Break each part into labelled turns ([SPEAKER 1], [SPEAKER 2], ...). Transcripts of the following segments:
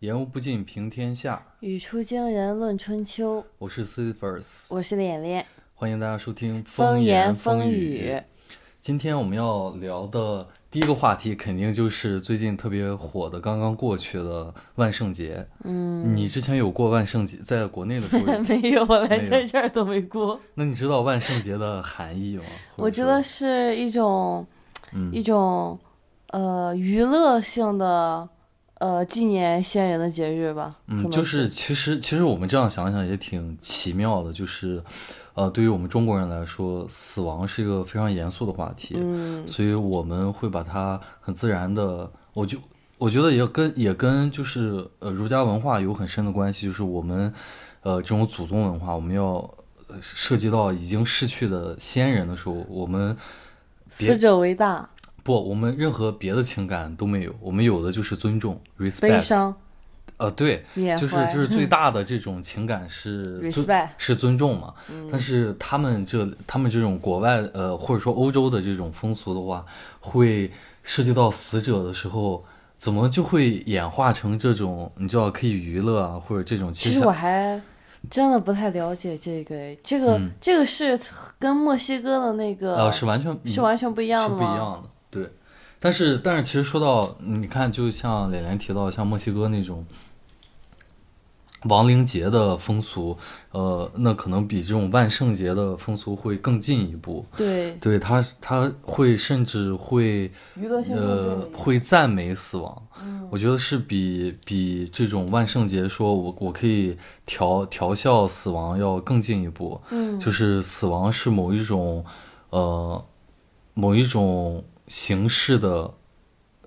[SPEAKER 1] 言无不尽，平天下。
[SPEAKER 2] 语出惊人论春秋，
[SPEAKER 1] 我是 c i p h e r s
[SPEAKER 2] 我是脸脸，
[SPEAKER 1] 欢迎大家收听
[SPEAKER 2] 风
[SPEAKER 1] 言
[SPEAKER 2] 风
[SPEAKER 1] 语。今天我们要聊的第一个话题，肯定就是最近特别火的，刚刚过去的万圣节。
[SPEAKER 2] 嗯，
[SPEAKER 1] 你之前有过万圣节，在国内的时候
[SPEAKER 2] 没有，我来
[SPEAKER 1] 在
[SPEAKER 2] 这这儿都没过。
[SPEAKER 1] 那你知道万圣节的含义吗？
[SPEAKER 2] 我觉得是一种
[SPEAKER 1] 嗯
[SPEAKER 2] 一种呃娱乐性的呃纪念先人的节日吧。
[SPEAKER 1] 嗯，就是其实其实我们这样想想也挺奇妙的，就是呃，对于我们中国人来说，死亡是一个非常严肃的话题。
[SPEAKER 2] 嗯
[SPEAKER 1] 所以我们会把它很自然的，我就我觉得也跟也跟就是呃儒家文化有很深的关系，就是我们呃这种祖宗文化，我们要呃涉及到已经逝去的先人的时候，我们别
[SPEAKER 2] 死者为大，
[SPEAKER 1] 不，我们任何别的情感都没有，我们有的就是尊重
[SPEAKER 2] 悲
[SPEAKER 1] respect，
[SPEAKER 2] 伤
[SPEAKER 1] 呃对，就是就是最 大的这种情感是是尊重嘛。
[SPEAKER 2] 嗯。
[SPEAKER 1] 但是他们这他们这种国外呃或者说欧洲的这种风俗的话，会涉及到死者的时候，怎么就会演化成这种你知道可以娱乐啊，或者这种
[SPEAKER 2] 其实
[SPEAKER 1] 实
[SPEAKER 2] 我还真的不太了解这个，这个、
[SPEAKER 1] 嗯
[SPEAKER 2] 这个是跟墨西哥的那个
[SPEAKER 1] 呃是完全
[SPEAKER 2] 是完全不一样的吗？
[SPEAKER 1] 不一样的，对。但是但是其实说到你看，就像磊磊提到像墨西哥那种。亡灵节的风俗，呃，那可能比这种万圣节的风俗会更进一步。
[SPEAKER 2] 对，
[SPEAKER 1] 对他，他会甚至会
[SPEAKER 2] 娱乐性更
[SPEAKER 1] 呃。会赞美死亡。
[SPEAKER 2] 嗯
[SPEAKER 1] 我觉得是比比这种万圣节说我我可以调调笑死亡要更进一步。
[SPEAKER 2] 嗯，
[SPEAKER 1] 就是死亡是某一种呃某一种形式的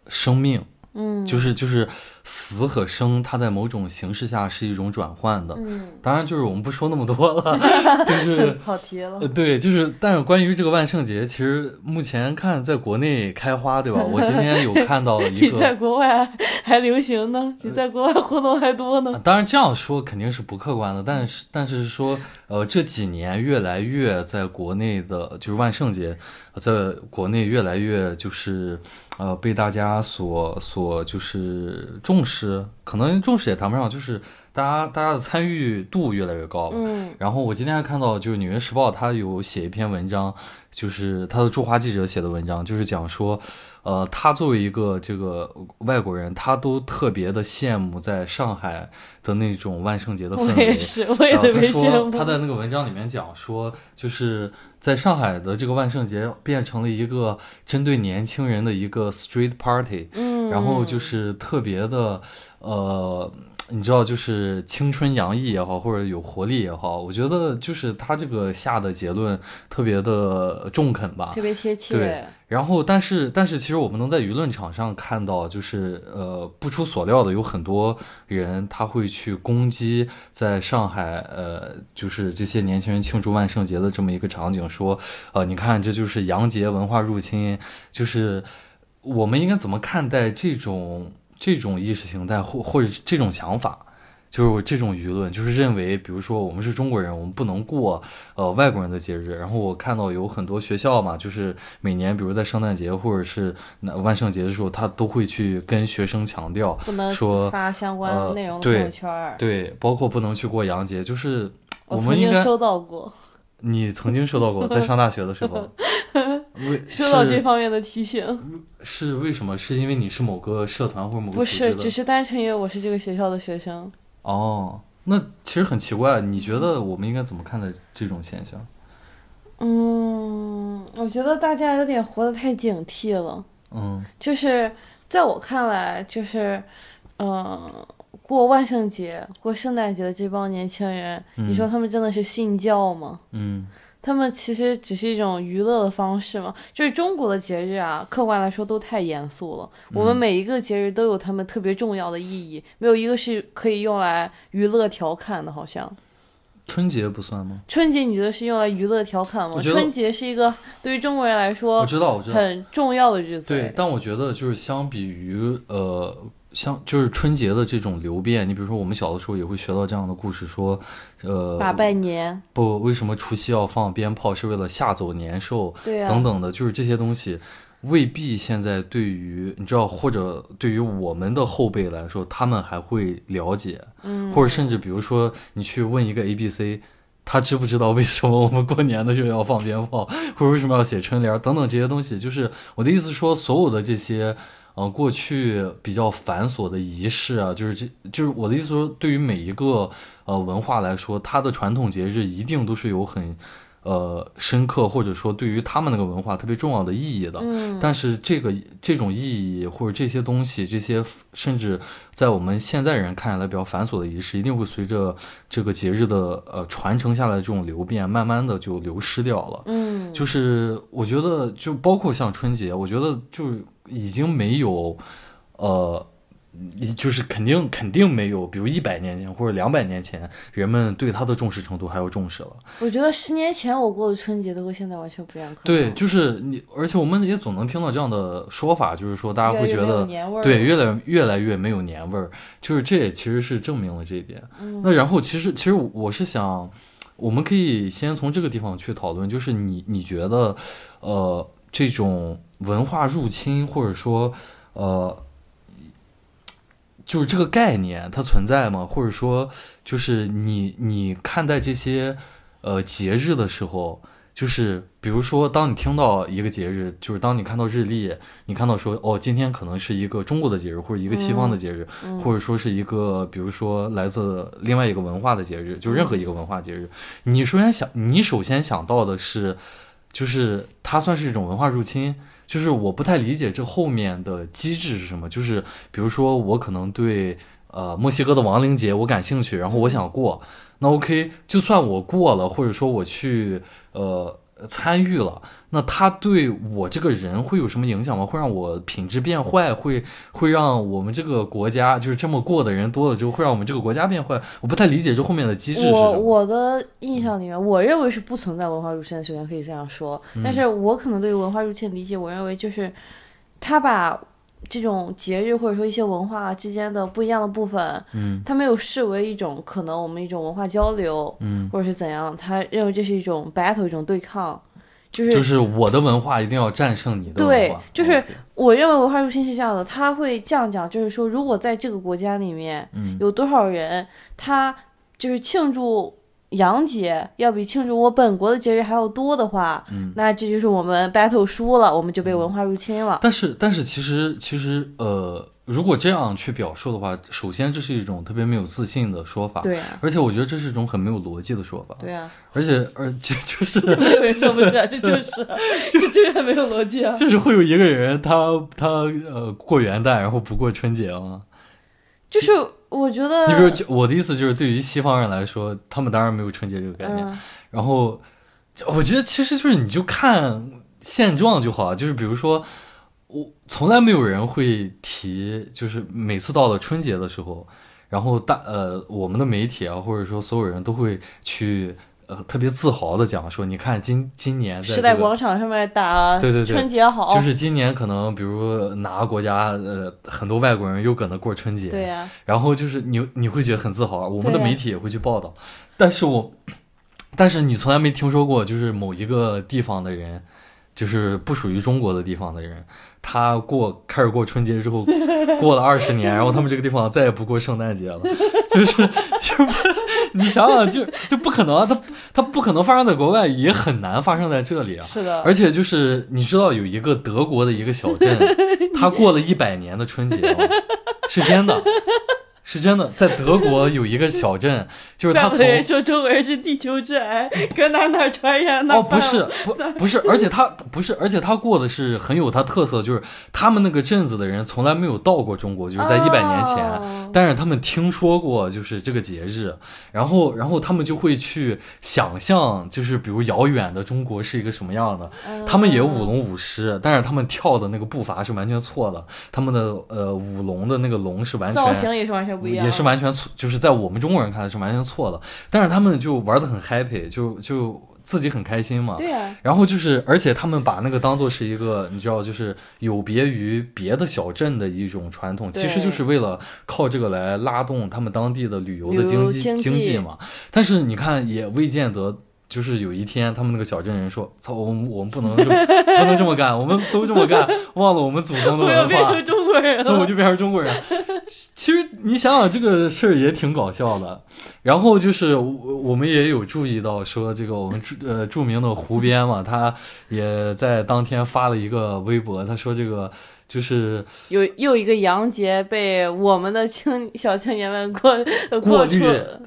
[SPEAKER 1] 生命，
[SPEAKER 2] 嗯，
[SPEAKER 1] 就是就是死和生，它在某种形式下是一种转换的。
[SPEAKER 2] 嗯，
[SPEAKER 1] 当然，就是我们不说那么多了，就是
[SPEAKER 2] 跑题了
[SPEAKER 1] 呃，。对，就是，但是关于这个万圣节，其实目前看在国内开花，对吧？我今天有看到一
[SPEAKER 2] 比在，国外还流行呢，比在国外活动还多呢。
[SPEAKER 1] 当然这样说肯定是不客观的，但是但是说，呃，这几年越来越在国内的，就是万圣节，在国内越来越就是，呃，被大家所所就是重视，可能重视也谈不上，就是大家大家的参与度越来越高了。
[SPEAKER 2] 嗯
[SPEAKER 1] 然后我今天还看到，就是《纽约时报》它有写一篇文章，就是他的驻华记者写的文章，就是讲说，呃，他作为一个这个外国人，他都特别的羡慕在上海的那种万圣节的氛围
[SPEAKER 2] 也。是，我也特别羡慕。
[SPEAKER 1] 说他在那个文章里面讲说，就是在上海的这个万圣节变成了一个针对年轻人的一个 street party，
[SPEAKER 2] 嗯，
[SPEAKER 1] 然后就是特别的，呃，你知道，就是青春洋溢也好，或者有活力也好，我觉得就是他这个下的结论特别的中肯吧
[SPEAKER 2] 特。别贴切。
[SPEAKER 1] 对然后，但是，但是，其实我们能在舆论场上看到，就是呃，不出所料的，有很多人他会去攻击在上海，呃，就是这些年轻人庆祝万圣节的这么一个场景，说，呃，你看，这就是洋节文化入侵，就是我们应该怎么看待这种这种意识形态或或者这种想法？就是这种舆论，就是认为，比如说我们是中国人，我们不能过呃外国人的节日。然后我看到有很多学校嘛，就是每年，比如在圣诞节或者是那万圣节的时候，他都会去跟学生强调，
[SPEAKER 2] 不能
[SPEAKER 1] 说
[SPEAKER 2] 发相关
[SPEAKER 1] 呃
[SPEAKER 2] 内容的朋友圈儿。
[SPEAKER 1] 对，包括不能去过洋节，就是
[SPEAKER 2] 我
[SPEAKER 1] 们应该，
[SPEAKER 2] 曾经收到过，
[SPEAKER 1] 你曾经收到过，在上大学的时候，为
[SPEAKER 2] 收到这方面的提醒。
[SPEAKER 1] 是为什么？是因为你是某个社团或者某个
[SPEAKER 2] 不是，只是单纯因为我是这个学校的学生。
[SPEAKER 1] 哦，那其实很奇怪。你觉得我们应该怎么看待这种现象？
[SPEAKER 2] 嗯，我觉得大家有点活得太警惕了。
[SPEAKER 1] 嗯
[SPEAKER 2] 就是在我看来，就是，嗯、过万圣节、过圣诞节的这帮年轻人，
[SPEAKER 1] 嗯
[SPEAKER 2] 你说他们真的是信教吗？
[SPEAKER 1] 嗯
[SPEAKER 2] 他们其实只是一种娱乐的方式嘛。就是中国的节日啊，客观来说都太严肃了。我们
[SPEAKER 1] 嗯
[SPEAKER 2] 每一个节日都有他们特别重要的意义，没有一个是可以用来娱乐调侃的，好像。
[SPEAKER 1] 春节不算吗？
[SPEAKER 2] 春节你觉得是用来娱乐调侃吗春节是一个对于中国人来说
[SPEAKER 1] 我知道，我知道。
[SPEAKER 2] 很重要的日子。
[SPEAKER 1] 对，但我觉得就是相比于呃，像就是春节的这种流变，你比如说我们小的时候也会学到这样的故事，说，呃，
[SPEAKER 2] 把拜年，
[SPEAKER 1] 不，为什么除夕要放鞭炮，是为了吓走年兽
[SPEAKER 2] 对啊，
[SPEAKER 1] 等等的，就是这些东西。未必现在对于你知道，或者对于我们的后辈来说，他们还会了解，
[SPEAKER 2] 嗯，
[SPEAKER 1] 或者甚至比如说你去问一个 A B C，他知不知道为什么我们过年的时候要放鞭炮，或者为什么要写春联等等这些东西？就是我的意思说，所有的这些。呃，过去比较繁琐的仪式啊，就是这就是我的意思说，对于每一个呃文化来说，它的传统节日一定都是有很呃深刻，或者说对于他们那个文化特别重要的意义的。
[SPEAKER 2] 嗯，
[SPEAKER 1] 但是这个这种意义或者这些东西，这些甚至在我们现在人看起来比较繁琐的仪式，一定会随着这个节日的呃传承下来这种流变，慢慢的就流失掉了。
[SPEAKER 2] 嗯，
[SPEAKER 1] 就是我觉得，就包括像春节，我觉得就已经没有，呃，就是肯定肯定没有，比如一百年前或者两百年前，人们对它的重视程度还要重视了。
[SPEAKER 2] 我觉得十年前我过的春节都和现在完全不一样。
[SPEAKER 1] 对，就是你，而且我们也总能听到这样的说法，就是说大家会觉得，
[SPEAKER 2] 年味儿
[SPEAKER 1] 对，越来越来越没有年味儿，就是这也其实是证明了这一点。
[SPEAKER 2] 嗯
[SPEAKER 1] 那然后其实其实我是想，我们可以先从这个地方去讨论，就是你你觉得，呃，这种文化入侵或者说，呃。就是这个概念它存在吗？或者说，就是你你看待这些呃节日的时候，就是比如说，当你听到一个节日，就是当你看到日历，你看到说哦，今天可能是一个中国的节日，或者一个西方的节日，
[SPEAKER 2] 嗯
[SPEAKER 1] 或者说是一个比如说来自另外一个文化的节日，就任何一个文化节日，你首先想，你首先想到的是，就是它算是一种文化入侵。就是我不太理解这后面的机制是什么。就是比如说，我可能对呃墨西哥的亡灵节我感兴趣，然后我想过，那 OK，就算我过了，或者说我去呃参与了，那他对我这个人会有什么影响吗？会让我品质变坏？会会让我们这个国家就是这么过的人多了之后，会让我们这个国家变坏？我不太理解这后面的机制是
[SPEAKER 2] 我。我的印象里面，我认为是不存在文化入侵的。首先可以这样说，但是我可能对于文化入侵的理解，我认为就是他把这种节日或者说一些文化之间的不一样的部分，
[SPEAKER 1] 嗯。
[SPEAKER 2] 他没有视为一种可能我们一种文化交流，
[SPEAKER 1] 嗯，
[SPEAKER 2] 或者是怎样，他认为这是一种 battle，一种对抗，就是
[SPEAKER 1] 就是我的文化一定要战胜你的文
[SPEAKER 2] 对。就是我认为文化入侵是这样的，他会这样讲，就是说，如果在这个国家里面
[SPEAKER 1] 嗯。
[SPEAKER 2] 有多少人，他就是庆祝洋节要比庆祝我本国的节日还要多的话，
[SPEAKER 1] 嗯。
[SPEAKER 2] 那这就是我们 battle 输了，我们就被文化入侵了。
[SPEAKER 1] 但是，但是其实，其实，呃，如果这样去表述的话，首先这是一种特别没有自信的说法，
[SPEAKER 2] 对啊，
[SPEAKER 1] 而且我觉得这是一种很没有逻辑的说法，
[SPEAKER 2] 对啊，
[SPEAKER 1] 而且，而且就是
[SPEAKER 2] 没有人说不出来，这就是，这这个没有逻辑啊。
[SPEAKER 1] 就是会有一个人他他呃过元旦然后不过春节吗？
[SPEAKER 2] 就是我觉得，
[SPEAKER 1] 你比如我的意思就是，对于西方人来说，他们当然没有春节这个概念，
[SPEAKER 2] 嗯，
[SPEAKER 1] 然后，我觉得其实就是你就看现状就好，就是比如说，我从来没有人会提，就是每次到了春节的时候，然后大呃我们的媒体啊，或者说所有人都会去呃特别自豪的讲说，你看今今年在
[SPEAKER 2] 时代广场上面打
[SPEAKER 1] 对对对
[SPEAKER 2] 春节好，
[SPEAKER 1] 就是今年可能比如哪个国家呃很多外国人又搁那过春节，
[SPEAKER 2] 对呀、
[SPEAKER 1] 然后就是你你会觉得很自豪，我们的媒体也会去报道，但是我，但是你从来没听说过，就是某一个地方的人，就是不属于中国的地方的人，他过开始过春节之后，过了二十年，然后他们这个地方再也不过圣诞节了，就是就是你想想就就不可能啊，他他不可能发生在国外，也很难发生在这里啊。
[SPEAKER 2] 是的，
[SPEAKER 1] 而且就是你知道有一个德国的一个小镇，他过了一百年的春节吗？是真的，是真的，在德国有一个小镇，就是他从
[SPEAKER 2] 说中国人是地球之癌，搁哪哪传染哪
[SPEAKER 1] 哦，不是，不不是，而且他不是，而且他过的是很有他特色，就是他们那个镇子的人从来没有到过中国，就是在一百年前，
[SPEAKER 2] 哦
[SPEAKER 1] 但是他们听说过就是这个节日，然后然后他们就会去想象，就是比如遥远的中国是一个什么样的，他们也舞龙舞狮，但是他们跳的那个步伐是完全错的，他们的呃舞龙的那个龙是完全
[SPEAKER 2] 造型也是完全不一样，
[SPEAKER 1] 也是完全错，就是在我们中国人看来是完全错的，但是他们就玩的很 happy，就就自己很开心嘛。
[SPEAKER 2] 对呀、
[SPEAKER 1] 然后就是，而且他们把那个当做是一个，你知道，就是有别于别的小镇的一种传统，其实就是为了靠这个来拉动他们当地的旅游的经济
[SPEAKER 2] 经济
[SPEAKER 1] 嘛。但是你看，也未见得，就是有一天，他们那个小镇人说：“操，我们我们不能这么不能这么干，我们都这么干，忘了我们祖宗的文化
[SPEAKER 2] 变成。”中国人
[SPEAKER 1] 那我。就变成中国人。其实你想想这个事儿也挺搞笑的。然后就是我我们也有注意到说，这个我们著呃著名的湖边嘛，他也在当天发了一个微博，他说这个就是
[SPEAKER 2] 有又一个洋节被我们的青小青年们过
[SPEAKER 1] 过滤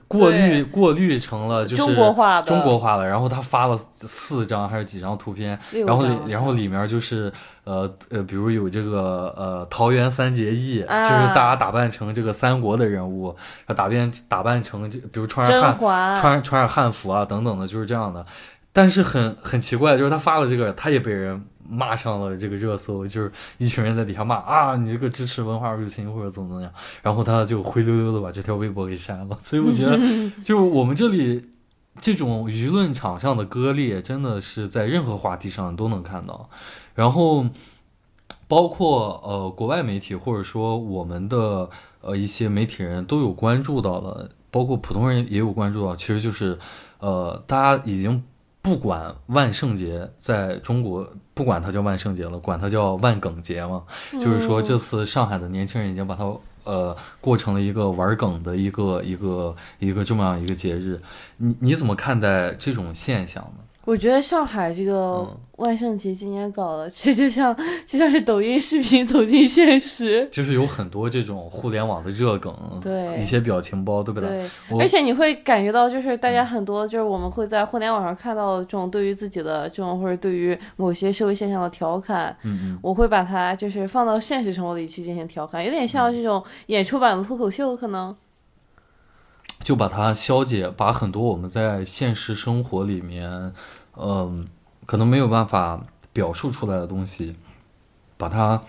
[SPEAKER 1] 过滤过滤成了就是
[SPEAKER 2] 中国化的
[SPEAKER 1] 中国化的。然后他发了四张还是几张图片，然后然后里面就是呃呃，比如有这个呃桃园三结义，
[SPEAKER 2] 啊
[SPEAKER 1] 就是大家打扮成这个三国的人物，打扮打扮成这，比如穿上汉
[SPEAKER 2] 嬛
[SPEAKER 1] 穿穿上汉服啊等等的，就是这样的。但是很很奇怪，就是他发了这个，他也被人骂上了这个热搜，就是一群人在底下骂啊，你这个支持文化入侵或者怎么怎么样，然后他就灰溜溜的把这条微博给删了。所以我觉得，就是我们这里这种舆论场上的割裂，真的是在任何话题上都能看到。然后，包括呃国外媒体或者说我们的呃一些媒体人都有关注到的，包括普通人也有关注到，其实就是呃大家已经不管万圣节在中国，不管它叫万圣节了，管它叫万梗节嘛，就是说这次上海的年轻人已经把它。呃，过成了一个玩梗的一个一个一个这么样一个节日，你你怎么看待这种现象呢？
[SPEAKER 2] 我觉得上海这个
[SPEAKER 1] 嗯
[SPEAKER 2] 万圣节今年搞的，其实就像就像是抖音视频走进现实。
[SPEAKER 1] 就是有很多这种互联网的热梗，
[SPEAKER 2] 对
[SPEAKER 1] 一些表情包，对不对？
[SPEAKER 2] 对，而且你会感觉到，就是大家很多，就是我们会在互联网上看到的这种对于自己的这种或者对于某些社会现象的调侃，
[SPEAKER 1] 嗯嗯，
[SPEAKER 2] 我会把它就是放到现实生活里去进行调侃，有点像这种演出版的脱口秀，可能。
[SPEAKER 1] 就把它消解，把很多我们在现实生活里面，嗯、可能没有办法表述出来的东西，把它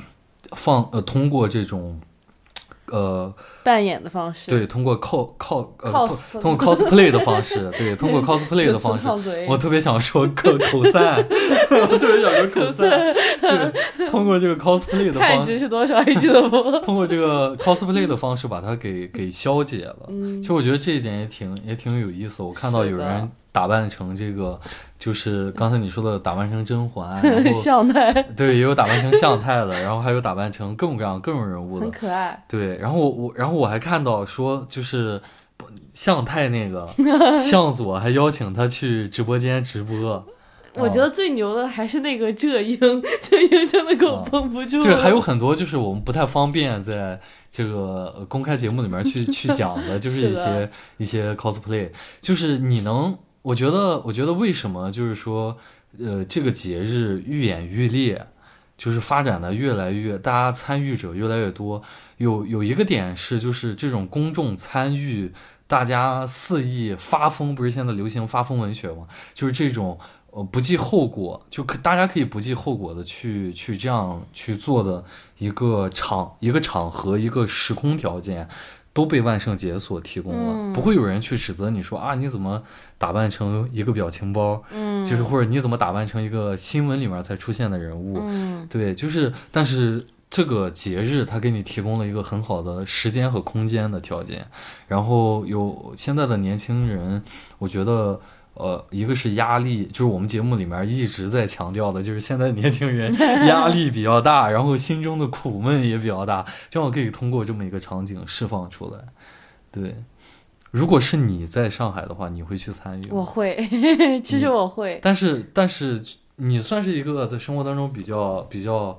[SPEAKER 1] 放呃，通过这种呃，
[SPEAKER 2] 扮演的方式，
[SPEAKER 1] 对，通过 cos cos 呃
[SPEAKER 2] ，cos
[SPEAKER 1] 通通过 cosplay 的方式，对，通过 cosplay 的方式，我特别想说口口 散，我特别想说口散，对，通过这个 cosplay 的方 式，
[SPEAKER 2] 是多少？还记得不？
[SPEAKER 1] 通过这个 cosplay 的方式把它给给消解了。
[SPEAKER 2] 嗯
[SPEAKER 1] 其实我觉得这一点也挺也挺有意思。我看到有人打扮成这个，就是刚才你说的打扮成甄嬛，然后
[SPEAKER 2] 像太
[SPEAKER 1] 对，也有打扮成向太的，然后还有打扮成各种各样各种人物的
[SPEAKER 2] 很。可爱。
[SPEAKER 1] 对，然后我我然后我还看到说，就是向太那个 向佐还邀请他去直播间直播。
[SPEAKER 2] 我觉得最牛的还是那个浙英，浙英真的给我绷不住了。
[SPEAKER 1] 对，还有很多就是我们不太方便在这个呃公开节目里面去去讲的，就是一些一些 cosplay，就是你能，我觉得，我觉得为什么就是说，呃，这个节日愈演愈烈，就是发展的越来越，大家参与者越来越多。有有一个点是，就是这种公众参与，大家肆意发疯，不是现在流行发疯文学吗？就是这种呃不计后果，就可大家可以不计后果的去去这样去做的一个场一个场合一个时空条件，都被万圣节所提供了，
[SPEAKER 2] 嗯。
[SPEAKER 1] 不会有人去指责你说啊你怎么打扮成一个表情包，
[SPEAKER 2] 嗯，
[SPEAKER 1] 就是或者你怎么打扮成一个新闻里面才出现的人物，
[SPEAKER 2] 嗯，
[SPEAKER 1] 对，就是但是。这个节日，它给你提供了一个很好的时间和空间的条件，然后有现在的年轻人，我觉得，呃，一个是压力，就是我们节目里面一直在强调的，就是现在年轻人 压力比较大，然后心中的苦闷也比较大，正好可以通过这么一个场景释放出来。对，如果是你在上海的话，你会去参与？
[SPEAKER 2] 我会，其实我会。
[SPEAKER 1] 但是，但是你算是一个在生活当中比较比较，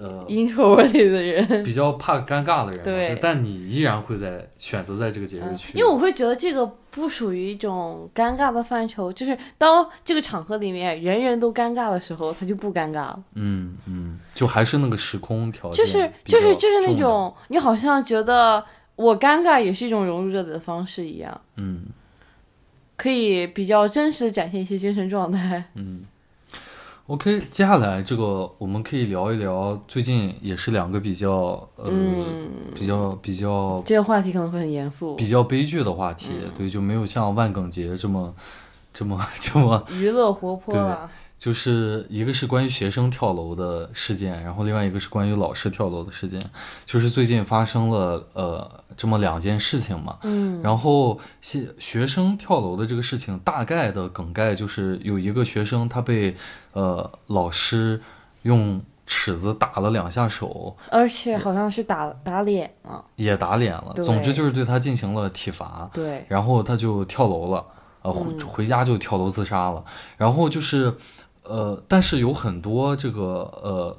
[SPEAKER 1] 呃
[SPEAKER 2] ，introvert 的人，
[SPEAKER 1] 比较怕尴尬的人，
[SPEAKER 2] 对
[SPEAKER 1] 但你依然会在选择在这个节日去，
[SPEAKER 2] 因为我会觉得这个不属于一种尴尬的范畴，就是当这个场合里面人人都尴尬的时候，他就不尴尬了。
[SPEAKER 1] 嗯嗯，就还是那个时空条件
[SPEAKER 2] 就是就是就是那，种你好像觉得我尴尬也是一种融入这里的方式一样，
[SPEAKER 1] 嗯
[SPEAKER 2] 可以比较真实的展现一些精神状态。
[SPEAKER 1] 嗯。OK，接下来这个我们可以聊一聊最近也是两个比较呃、
[SPEAKER 2] 嗯，
[SPEAKER 1] 比较比较
[SPEAKER 2] 这个话题可能会很严肃。
[SPEAKER 1] 比较悲剧的话题，
[SPEAKER 2] 嗯
[SPEAKER 1] 对，就没有像万梗节这么这么这么
[SPEAKER 2] 娱乐活泼了。
[SPEAKER 1] 就是一个是关于学生跳楼的事件，然后另外一个是关于老师跳楼的事件，就是最近发生了呃这么两件事情嘛。
[SPEAKER 2] 嗯，
[SPEAKER 1] 然后学学生跳楼的这个事情，大概的梗概就是有一个学生他被呃老师用尺子打了两下手，
[SPEAKER 2] 而且好像是打打脸了。
[SPEAKER 1] 也打脸了，
[SPEAKER 2] 对
[SPEAKER 1] 总之就是对他进行了体罚。
[SPEAKER 2] 对，
[SPEAKER 1] 然后他就跳楼了，呃，回
[SPEAKER 2] 嗯
[SPEAKER 1] 回家就跳楼自杀了。然后就是，呃，但是有很多这个呃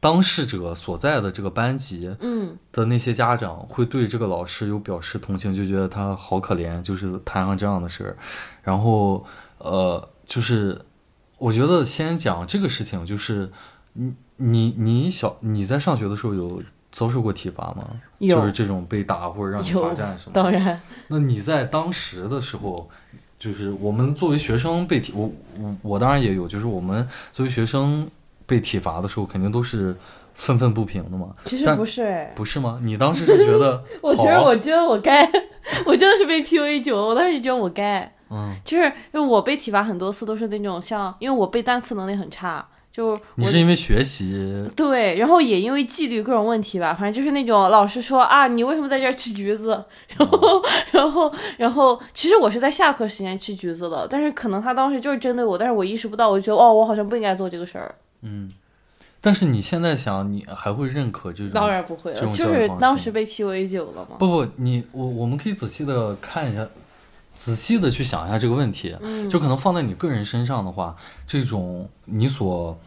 [SPEAKER 1] 当事者所在的这个班级
[SPEAKER 2] 嗯
[SPEAKER 1] 的那些家长会对这个老师有表示同情，就觉得他好可怜，就是摊上这样的事儿。然后呃，就是我觉得先讲这个事情，就是你你你小你在上学的时候有遭受过体罚吗？就是这种被打或者让你罚站什么的。
[SPEAKER 2] 当然，
[SPEAKER 1] 那你在当时的时候，就是我们作为学生被体，我我我当然也有，就是我们作为学生被体罚的时候，肯定都是愤愤不平的嘛，
[SPEAKER 2] 其实不是哎，
[SPEAKER 1] 不是吗？你当时是觉得
[SPEAKER 2] 我觉得我觉得我该，我真的是被 PUA 久了。我当时觉得我该，
[SPEAKER 1] 嗯，
[SPEAKER 2] 就是因为我被体罚很多次都是那种像，因为我背单词能力很差，就
[SPEAKER 1] 你是因为学习，
[SPEAKER 2] 对，然后也因为纪律各种问题吧，反正就是那种老师说啊，你为什么在这儿吃橘子？然后，然后，然后，其实我是在下课时间吃橘子的，但是可能他当时就是针对我，但是我意识不到，我就觉得哦，我好像不应该做这个事儿。
[SPEAKER 1] 嗯，但是你现在想，你还会认可这种？
[SPEAKER 2] 当然不会了，就是当时被 PUA 久了嘛。
[SPEAKER 1] 不不，你我我们可以仔细的看一下，仔细的去想一下这个问题。
[SPEAKER 2] 嗯，
[SPEAKER 1] 就可能放在你个人身上的话，这种你所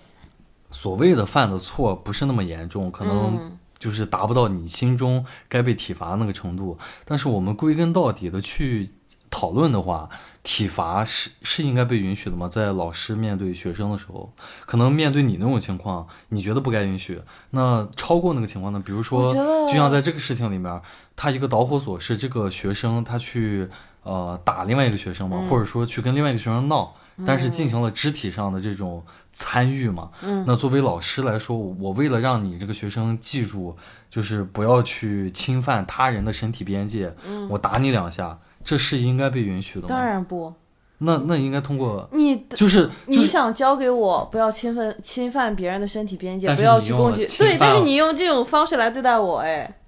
[SPEAKER 1] 所谓的犯的错不是那么严重，可能
[SPEAKER 2] 嗯
[SPEAKER 1] 就是达不到你心中该被体罚那个程度。但是我们归根到底的去讨论的话，体罚是是应该被允许的吗？在老师面对学生的时候，可能面对你那种情况，你觉得不该允许。那超过那个情况呢？比如说就像在这个事情里面，他一个导火索是这个学生他去呃打另外一个学生嘛，
[SPEAKER 2] 嗯
[SPEAKER 1] 或者说去跟另外一个学生闹，但是进行了肢体上的这种参与嘛。
[SPEAKER 2] 嗯
[SPEAKER 1] 那作为老师来说，我为了让你这个学生记住，就是不要去侵犯他人的身体边界，
[SPEAKER 2] 嗯
[SPEAKER 1] 我打你两下，这是应该被允许的吗？
[SPEAKER 2] 当。然不，
[SPEAKER 1] 那那应该通过，
[SPEAKER 2] 你
[SPEAKER 1] 就是就是
[SPEAKER 2] 你想教给我不要侵犯侵犯别人的身体边界，不要去攻击，对，但是你用这种方式来对待我，哎，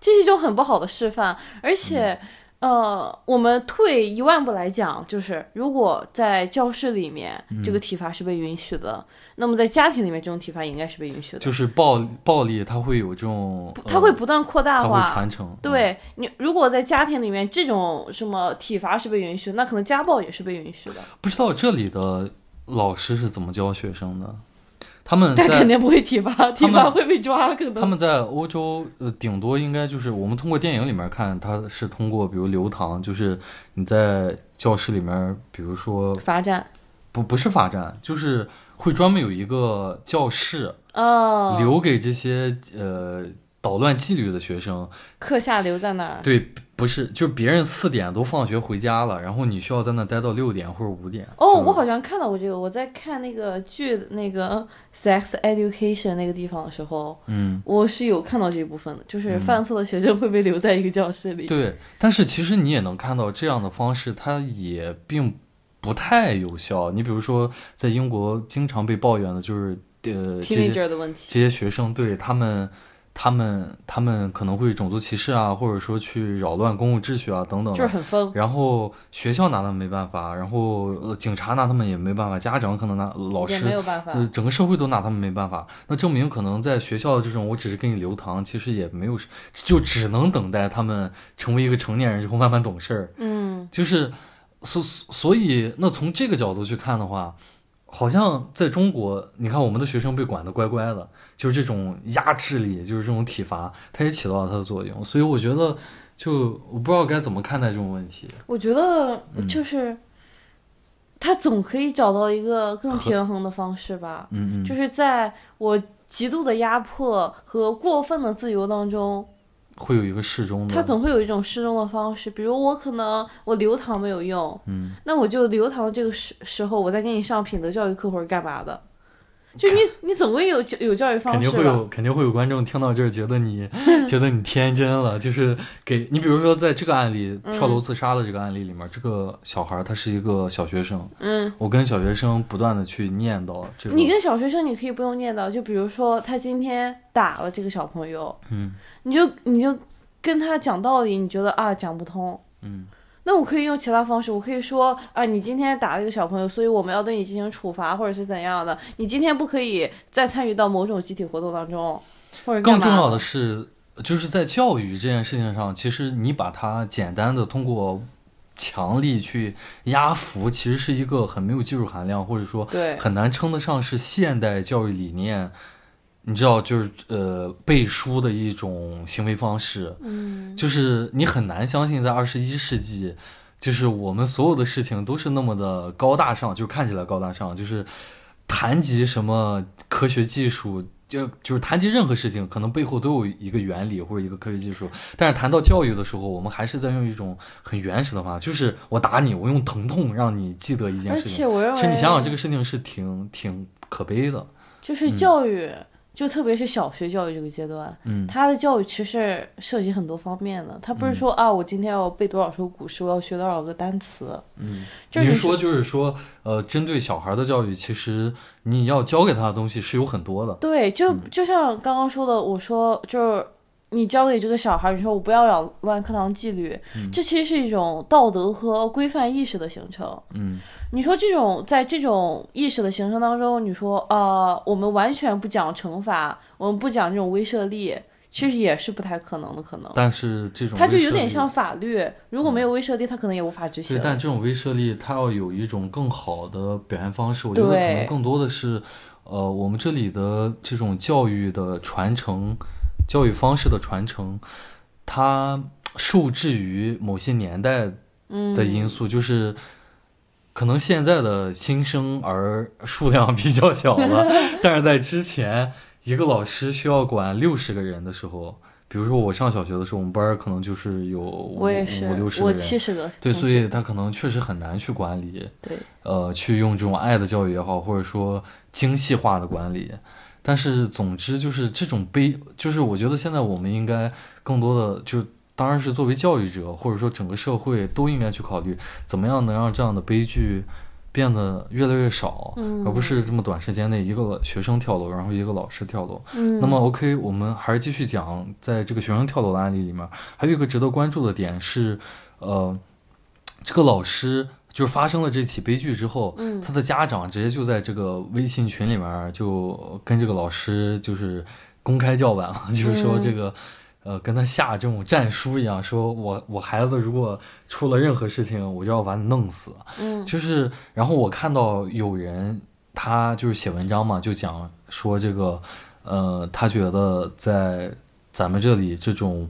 [SPEAKER 2] 这是一种很不好的示范。而且，
[SPEAKER 1] 嗯
[SPEAKER 2] 呃，我们退一万步来讲，就是如果在教室里面
[SPEAKER 1] 嗯
[SPEAKER 2] 这个体罚是被允许的，那么在家庭里面这种体罚也应该是被允许的，
[SPEAKER 1] 就是暴暴力，它会有这种，
[SPEAKER 2] 它会
[SPEAKER 1] 呃
[SPEAKER 2] 不断扩大
[SPEAKER 1] 它会
[SPEAKER 2] 化。
[SPEAKER 1] 传承。嗯
[SPEAKER 2] 对你，如果在家庭里面这种什么体罚是被允许，那可能家暴也是被允许的。
[SPEAKER 1] 不知道这里的老师是怎么教学生的？他们
[SPEAKER 2] 但肯
[SPEAKER 1] 在
[SPEAKER 2] 定不会体罚，体罚会被抓，可能。
[SPEAKER 1] 他们在欧洲，呃，顶多应该就是我们通过电影里面看，他是通过比如留堂，就是你在教室里面，比如说
[SPEAKER 2] 罚站。
[SPEAKER 1] 不不是罚站，就是会专门有一个教室
[SPEAKER 2] 哦，
[SPEAKER 1] 留给这些呃捣乱纪律的学生。
[SPEAKER 2] 课下留在那儿。
[SPEAKER 1] 对，不是，就别人四点都放学回家了，然后你需要在那待到六点或者五点。
[SPEAKER 2] 哦，我好像看到过这个，我在看那个剧那个 Sex Education 那个地方的时候，
[SPEAKER 1] 嗯。
[SPEAKER 2] 我是有看到这一部分的，就是犯错的学生会被留在一个教室里。
[SPEAKER 1] 对，但是其实你也能看到这样的方式，它也并不太有效。你比如说，在英国经常被抱怨的就是，呃
[SPEAKER 2] ，，teenager 的问题。
[SPEAKER 1] 这些学生对他们，他们他们可能会种族歧视啊，或者说去扰乱公共秩序啊等等
[SPEAKER 2] 就是。很疯，
[SPEAKER 1] 然后学校拿他们没办法，然后呃警察拿他们也没办法，家长可能拿老师
[SPEAKER 2] 没有办法。
[SPEAKER 1] 就整个社会都拿他们没办法，那证明可能在学校的这种，我只是给你留堂，其实也没有，就只能等待他们成为一个成年人之后慢慢懂事儿。
[SPEAKER 2] 嗯，
[SPEAKER 1] 就是，所所以，那从这个角度去看的话，好像在中国，你看我们的学生被管得乖乖的，就是这种压制力，就是这种体罚，它也起到了它的作用。所以我觉得，就我不知道该怎么看待这种问题。
[SPEAKER 2] 我觉得
[SPEAKER 1] 嗯
[SPEAKER 2] 就是他总可以找到一个更平衡的方式吧。
[SPEAKER 1] 嗯嗯，
[SPEAKER 2] 就是在我极度的压迫和过分的自由当中，
[SPEAKER 1] 会有一个适中的。
[SPEAKER 2] 他总会有一种适中的方式。比如我可能我留堂没有用，
[SPEAKER 1] 嗯
[SPEAKER 2] 那我就留堂这个时时候，我再给你上品德教育课或者干嘛的。就你你总归有有教育方式
[SPEAKER 1] 肯定会有，肯定会有观众听到这儿觉得你 觉得你天真了，就是给你比如说在这个案例跳楼自杀的这个案例里面，这个小孩他是一个小学生，
[SPEAKER 2] 嗯，
[SPEAKER 1] 我跟小学生不断的去念叨这个，
[SPEAKER 2] 你跟小学生你可以不用念叨，就比如说他今天打了这个小朋友，
[SPEAKER 1] 嗯。
[SPEAKER 2] 你就你就跟他讲道理，你觉得啊讲不通，
[SPEAKER 1] 嗯
[SPEAKER 2] 那我可以用其他方式，我可以说啊，你今天打了一个小朋友，所以我们要对你进行处罚，或者是怎样的，你今天不可以再参与到某种集体活动当中，或者
[SPEAKER 1] 更重要的是，就是在教育这件事情上，其实你把它简单的通过强力去压服，其实是一个很没有技术含量，或者说
[SPEAKER 2] 对
[SPEAKER 1] 很难称得上是现代教育理念。你知道，就是呃背书的一种行为方式，
[SPEAKER 2] 嗯，
[SPEAKER 1] 就是你很难相信在二十一世纪，就是我们所有的事情都是那么的高大上，就看起来高大上，就是谈及什么科学技术，就就是谈及任何事情，可能背后都有一个原理或者一个科学技术。但是谈到教育的时候，我们还是在用一种很原始的方法，就是我打你，我用疼痛让你记得一件事情。
[SPEAKER 2] 且我认为，
[SPEAKER 1] 其实你想想，这个事情是挺挺可悲的。
[SPEAKER 2] 就是教育，就特别是小学教育这个阶段，
[SPEAKER 1] 嗯
[SPEAKER 2] 他的教育其实涉及很多方面的。他不是说、啊，我今天要背多少首古诗，我要学多少个单词。
[SPEAKER 1] 嗯，
[SPEAKER 2] 就是
[SPEAKER 1] 您说就是说，呃，针对小孩的教育，其实你要教给他的东西是有很多的。
[SPEAKER 2] 对，就
[SPEAKER 1] 嗯
[SPEAKER 2] 就像刚刚说的，我说就是你教给这个小孩，你说我不要扰乱课堂纪律，这其实是一种道德和规范意识的形成。
[SPEAKER 1] 嗯
[SPEAKER 2] 你说这种在这种意识的形成当中，你说啊、呃我们完全不讲惩罚，我们不讲这种威慑力，其实也是不太可能的，可能。
[SPEAKER 1] 但是这种
[SPEAKER 2] 它就有点像法律，如果没有威慑力，它可能也无法执行
[SPEAKER 1] 对，。但这种威慑力，它要有一种更好的表现方式。我觉得可能更多的是，呃，我们这里的这种教育的传承，教育方式的传承，它受制于某些年代
[SPEAKER 2] 嗯
[SPEAKER 1] 的因素，就是可能现在的新生儿数量比较小了，但是在之前，一个老师需要管六十个人的时候，比如说我上小学的时候，我们班儿可能就是有五
[SPEAKER 2] 我也是
[SPEAKER 1] 五六十，个
[SPEAKER 2] 我
[SPEAKER 1] 人，
[SPEAKER 2] 七十个。
[SPEAKER 1] 对，所以他可能确实很难去管理，
[SPEAKER 2] 对，
[SPEAKER 1] 呃，去用这种爱的教育也好，或者说精细化的管理。但是总之就是这种悲，就是我觉得现在我们应该更多的就当然是作为教育者，或者说整个社会都应该去考虑，怎么样能让这样的悲剧变得越来越少，
[SPEAKER 2] 嗯
[SPEAKER 1] 而不是这么短时间内一个学生跳楼，然后一个老师跳楼。
[SPEAKER 2] 嗯，
[SPEAKER 1] 那么 OK，我们还是继续讲，在这个学生跳楼的案例里面，还有一个值得关注的点是，呃，这个老师就是发生了这起悲剧之后，
[SPEAKER 2] 嗯
[SPEAKER 1] 他的家长直接就在这个微信群里面就跟这个老师就是公开叫板了，就是说这个。呃，跟他下这种战书一样，说我我孩子如果出了任何事情，我就要把你弄死。
[SPEAKER 2] 嗯
[SPEAKER 1] 就是，然后我看到有人他就是写文章嘛，就讲说这个，呃，他觉得在咱们这里这种，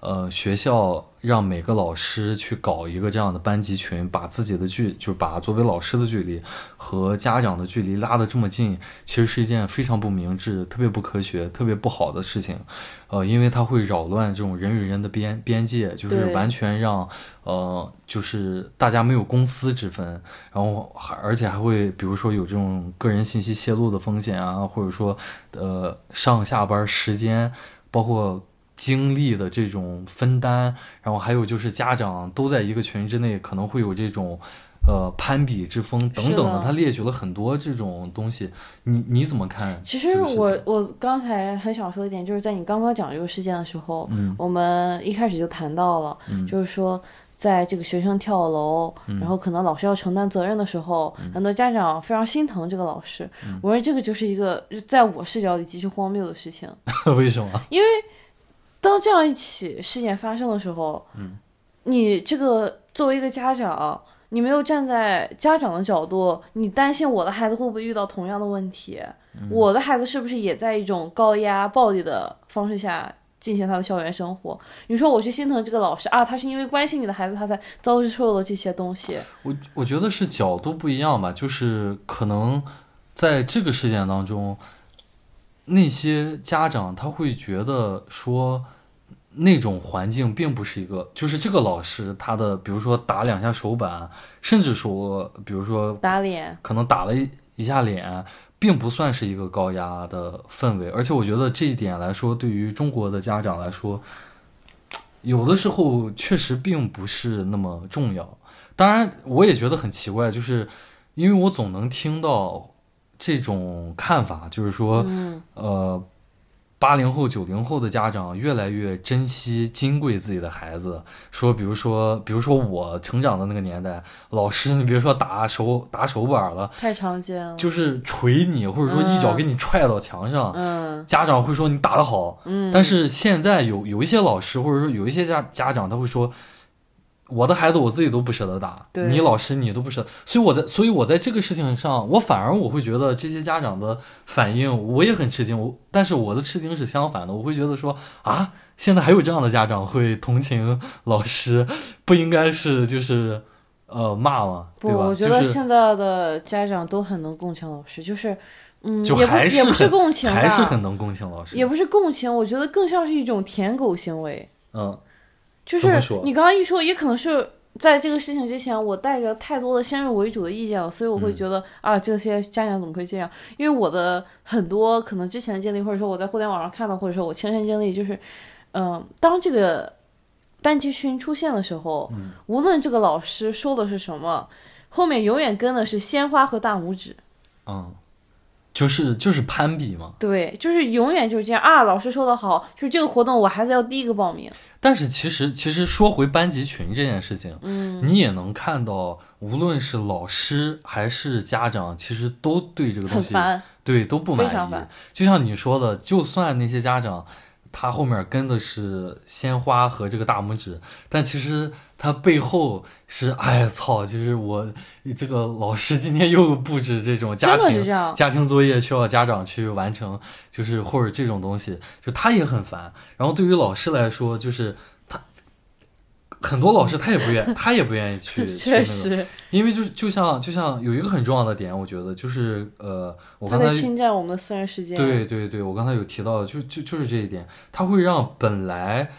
[SPEAKER 1] 呃，学校让每个老师去搞一个这样的班级群，把自己的距，就是把作为老师的距离和家长的距离拉得这么近，其实是一件非常不明智、特别不科学、特别不好的事情。呃，因为它会扰乱这种人与人的边边界，就是完全让呃，就是大家没有公私之分，然后还而且还会比如说有这种个人信息泄露的风险啊，或者说呃上下班时间，包括精力的这种分担，然后还有就是家长都在一个群之内，可能会有这种。呃，攀比之风等等
[SPEAKER 2] 的
[SPEAKER 1] 他列举了很多这种东西，你你怎么看
[SPEAKER 2] 其实？我我刚才很想说一点，就是在你刚刚讲这个事件的时候，
[SPEAKER 1] 嗯
[SPEAKER 2] 我们一开始就谈到了，
[SPEAKER 1] 嗯
[SPEAKER 2] 就是说。在这个学生跳楼，然后可能老师要承担责任的时候，很多家长非常心疼这个老师。我认为这个就是一个在我视角里极其荒谬的事情。
[SPEAKER 1] 为什么？
[SPEAKER 2] 当这样一起事件发生的时候，
[SPEAKER 1] 嗯，
[SPEAKER 2] 你这个作为一个家长，你没有站在家长的角度，你担心我的孩子会不会遇到同样的问题？
[SPEAKER 1] 嗯
[SPEAKER 2] 我的孩子是不是也在一种高压、暴力的方式下进行他的校园生活？你说我去心疼这个老师啊，他是因为关心你的孩子，他才遭受了这些东西。
[SPEAKER 1] 我我觉得是角度不一样吧，就是可能在这个事件当中，那些家长他会觉得说，那种环境并不是一个，就是这个老师他的，比如说打两下手板，甚至说，比如说
[SPEAKER 2] 打脸，
[SPEAKER 1] 可能打了一一下脸，并不算是一个高压的氛围。而且我觉得这一点来说，对于中国的家长来说，有的时候确实并不是那么重要。当然，我也觉得很奇怪，就是因为我总能听到这种看法，就是说，
[SPEAKER 2] 嗯
[SPEAKER 1] 呃，八零后、九零后的家长越来越珍惜、金贵自己的孩子。说，比如说，比如说我成长的那个年代，老师你别说打手打手板了，
[SPEAKER 2] 太常见了。
[SPEAKER 1] 就是捶你，或者说一脚给你踹到墙上，
[SPEAKER 2] 嗯
[SPEAKER 1] 家长会说你打得好。
[SPEAKER 2] 嗯，
[SPEAKER 1] 但是现在有有一些老师，或者说有一些家家长，他会说。我的孩子我自己都不舍得打，
[SPEAKER 2] 对
[SPEAKER 1] 你老师你都不舍得，所以我在，所以我在这个事情上，我反而我会觉得这些家长的反应我也很吃惊，我但是我的吃惊是相反的，我会觉得说啊，现在还有这样的家长会同情老师，不应该是就是呃骂吗？
[SPEAKER 2] 不，
[SPEAKER 1] 对吧？
[SPEAKER 2] 我觉得现在的家长都很能共情老师，就是，嗯，
[SPEAKER 1] 就还是
[SPEAKER 2] 也不是共情，
[SPEAKER 1] 还是很能共情老师，
[SPEAKER 2] 也不是共情，我觉得更像是一种舔狗行为。
[SPEAKER 1] 嗯
[SPEAKER 2] 就是你刚刚一说，也可能是在这个事情之前，我带着太多的先入为主的意见了，所以我会
[SPEAKER 1] 嗯
[SPEAKER 2] 觉得、啊，这些家长怎么会这样？因为我的很多可能之前的经历，或者说我在互联网上看到，或者说我亲身经历，就是，嗯、当这个班级群出现的时候，
[SPEAKER 1] 嗯
[SPEAKER 2] 无论这个老师说的是什么，后面永远跟的是鲜花和大拇指。
[SPEAKER 1] 嗯，就是就是攀比嘛。
[SPEAKER 2] 对，就是永远就是这样啊！老师说的好，就是这个活动我孩子要第一个报名。
[SPEAKER 1] 但是其实其实说回班级群这件事情，
[SPEAKER 2] 嗯，
[SPEAKER 1] 你也能看到，无论是老师还是家长，其实都对这个东西。对都不满意。就像你说的，就算那些家长他后面跟的是鲜花和这个大拇指，但其实他背后是哎呀操，就是我这个老师今天又布置这种家庭。家庭作业需要家长去完成，就是或者这种东西，就他也很烦。然后对于老师来说，就是他很多老师他也不愿，他也不愿意去 去
[SPEAKER 2] 确
[SPEAKER 1] 那个，
[SPEAKER 2] 实，
[SPEAKER 1] 因为就是就像就像有一个很重要的点，我觉得就是呃，我刚才
[SPEAKER 2] 侵占我们的私人时间。
[SPEAKER 1] 对对对，我刚才有提到的，就就就是这一点，他会让本来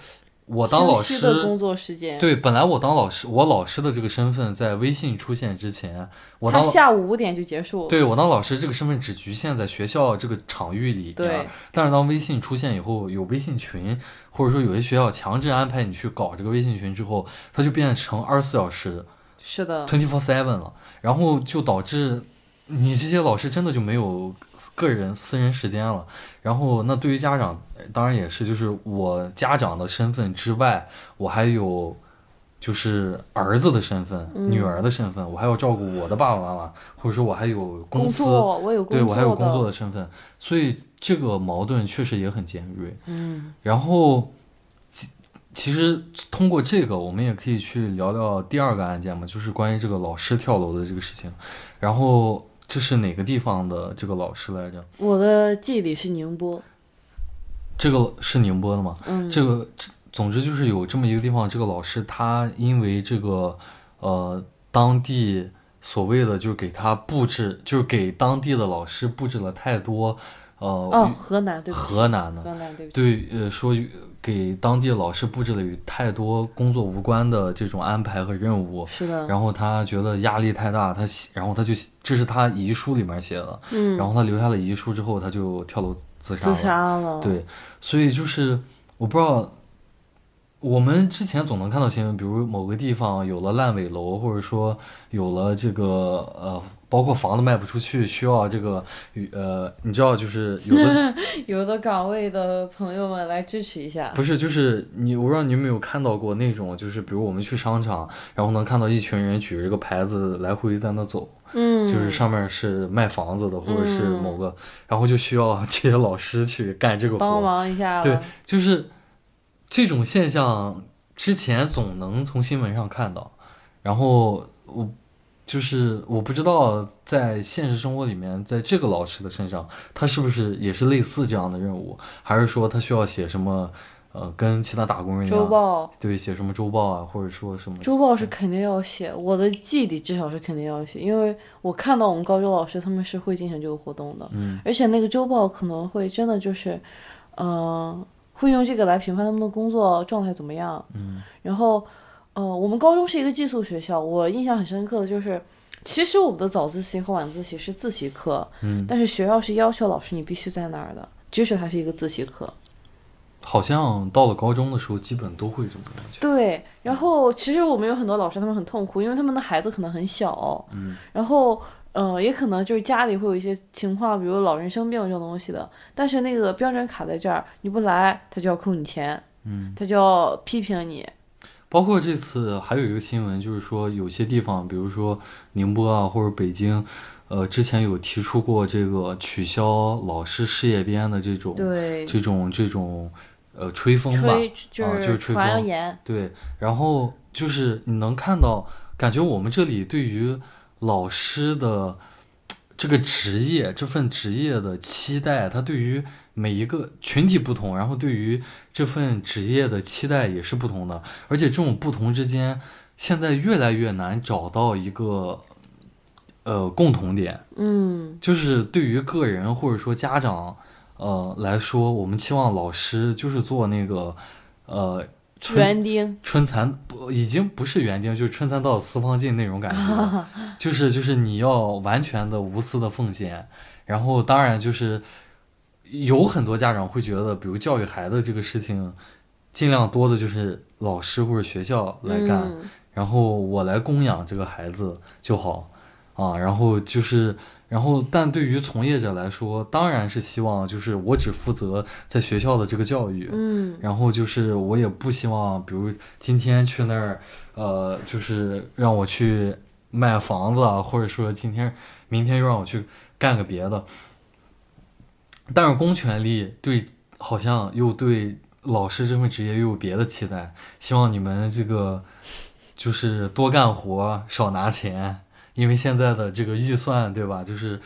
[SPEAKER 1] 我当老
[SPEAKER 2] 师的
[SPEAKER 1] 师
[SPEAKER 2] 工作时间。
[SPEAKER 1] 对本来我当老师，我老师的这个身份在微信出现之前，我
[SPEAKER 2] 他
[SPEAKER 1] 当
[SPEAKER 2] 下午五点就结束。
[SPEAKER 1] 对我当老师这个身份只局限在学校这个场域里
[SPEAKER 2] 对
[SPEAKER 1] 边，但是当微信出现以后，有微信群，或者说有些学校强制安排你去搞这个微信群之后，它就变成二十四小时
[SPEAKER 2] 是的
[SPEAKER 1] ，twenty four seven 了，然后就导致你这些老师真的就没有个人私人时间了。然后那对于家长，呃当然也是，就是我家长的身份之外，我还有就是儿子的身份、
[SPEAKER 2] 嗯
[SPEAKER 1] 女儿的身份，我还要照顾我的爸爸妈妈，或者说我还有
[SPEAKER 2] 公
[SPEAKER 1] 司，
[SPEAKER 2] 作我有工作
[SPEAKER 1] 对我还有工作
[SPEAKER 2] 的。
[SPEAKER 1] 身份，所以这个矛盾确实也很尖锐。
[SPEAKER 2] 嗯，
[SPEAKER 1] 然后，其其实通过这个，我们也可以去聊聊第二个案件嘛，就是关于这个老师跳楼的这个事情。然后这是哪个地方的这个老师来着？
[SPEAKER 2] 我的记忆里是宁波。
[SPEAKER 1] 这个是宁波的吗？
[SPEAKER 2] 嗯，
[SPEAKER 1] 这个这总之就是有这么一个地方，这个老师他因为这个呃当地所谓的就是给他布置，就是给当地的老师布置了太多呃、
[SPEAKER 2] 哦，河南，对
[SPEAKER 1] 河南的
[SPEAKER 2] 河南，对。
[SPEAKER 1] 对，呃，说给当地老师布置了与太多工作无关的这种安排和任务，
[SPEAKER 2] 是的。
[SPEAKER 1] 然后他觉得压力太大，他写，然后他就这是他遗书里面写的，
[SPEAKER 2] 嗯，
[SPEAKER 1] 然后他留下了遗书之后，他就跳楼自杀
[SPEAKER 2] 自。杀了。，
[SPEAKER 1] 对，所以就是我不知道，我们之前总能看到新闻，比如某个地方有了烂尾楼，或者说有了这个呃，包括房子卖不出去，需要这个呃，你知道，就是有的
[SPEAKER 2] 有的岗位的朋友们来支持一下。
[SPEAKER 1] 不是，就是你，我不知道你有没有看到过那种，就是比如我们去商场，然后能看到一群人举着一个牌子来回在那走，
[SPEAKER 2] 嗯，
[SPEAKER 1] 就是上面是卖房子的，或者是
[SPEAKER 2] 嗯
[SPEAKER 1] 某个，然后就需要这些老师去干这个
[SPEAKER 2] 帮
[SPEAKER 1] 活。
[SPEAKER 2] 忙一下。
[SPEAKER 1] 对，就是这种现象，之前总能从新闻上看到，然后我就是我不知道在现实生活里面，在这个老师的身上，他是不是也是类似这样的任务，还是说他需要写什么呃，跟其他打工人
[SPEAKER 2] 周报，
[SPEAKER 1] 对，写什么周报啊，或者说什么
[SPEAKER 2] 周报是肯定要写，我的记忆里至少是肯定要写，因为我看到我们高中老师他们是会进行这个活动的，
[SPEAKER 1] 嗯。
[SPEAKER 2] 而且那个周报可能会真的就是，呃，会用这个来评判他们的工作状态怎么样。
[SPEAKER 1] 嗯。
[SPEAKER 2] 然后，呃，我们高中是一个寄宿学校，我印象很深刻的就是，其实我们的早自习和晚自习是自习课，
[SPEAKER 1] 嗯，
[SPEAKER 2] 但是学校是要求老师你必须在那儿的，即使它是一个自习课。
[SPEAKER 1] 好像到了高中的时候，基本都会这么感觉。
[SPEAKER 2] 对，然后其实我们有很多老师，他们很痛苦，因为他们的孩子可能很小，
[SPEAKER 1] 嗯，
[SPEAKER 2] 然后呃，也可能就是家里会有一些情况，比如老人生病这种东西的，但是那个标准卡在这儿，你不来他就要扣你钱，
[SPEAKER 1] 嗯，
[SPEAKER 2] 他就要批评你，
[SPEAKER 1] 包括这次还有一个新闻，就是说有些地方，比如说宁波啊或者北京，呃，之前有提出过这个取消老师事业编的这种
[SPEAKER 2] 对，
[SPEAKER 1] 这种这种呃吹风吧，啊就是吹风对，然后就是你能看到，感觉我们这里对于老师的这个职业、这份职业的期待，他对于每一个群体不同，然后对于这份职业的期待也是不同的，而且这种不同之间，现在越来越难找到一个呃共同点。
[SPEAKER 2] 嗯，
[SPEAKER 1] 就是对于个人或者说家长，呃来说，我们期望老师就是做那个，呃，春
[SPEAKER 2] 园丁，
[SPEAKER 1] 春蚕不已经不是园丁，就是春蚕到死丝方尽那种感觉，就是就是你要完全的无私的奉献，然后当然就是有很多家长会觉得，比如教育孩子这个事情，尽量多的就是老师或者学校来干，
[SPEAKER 2] 嗯。
[SPEAKER 1] 然后我来供养这个孩子就好，啊，然后就是，然后但对于从业者来说，当然是希望就是我只负责在学校的这个教育，
[SPEAKER 2] 嗯。
[SPEAKER 1] 然后就是我也不希望，比如今天去那儿，呃，就是让我去卖房子啊，或者说今天明天又让我去干个别的，但是公权力对好像又对老师这份职业又有别的期待，希望你们这个就是多干活少拿钱，因为现在的这个预算对吧，就是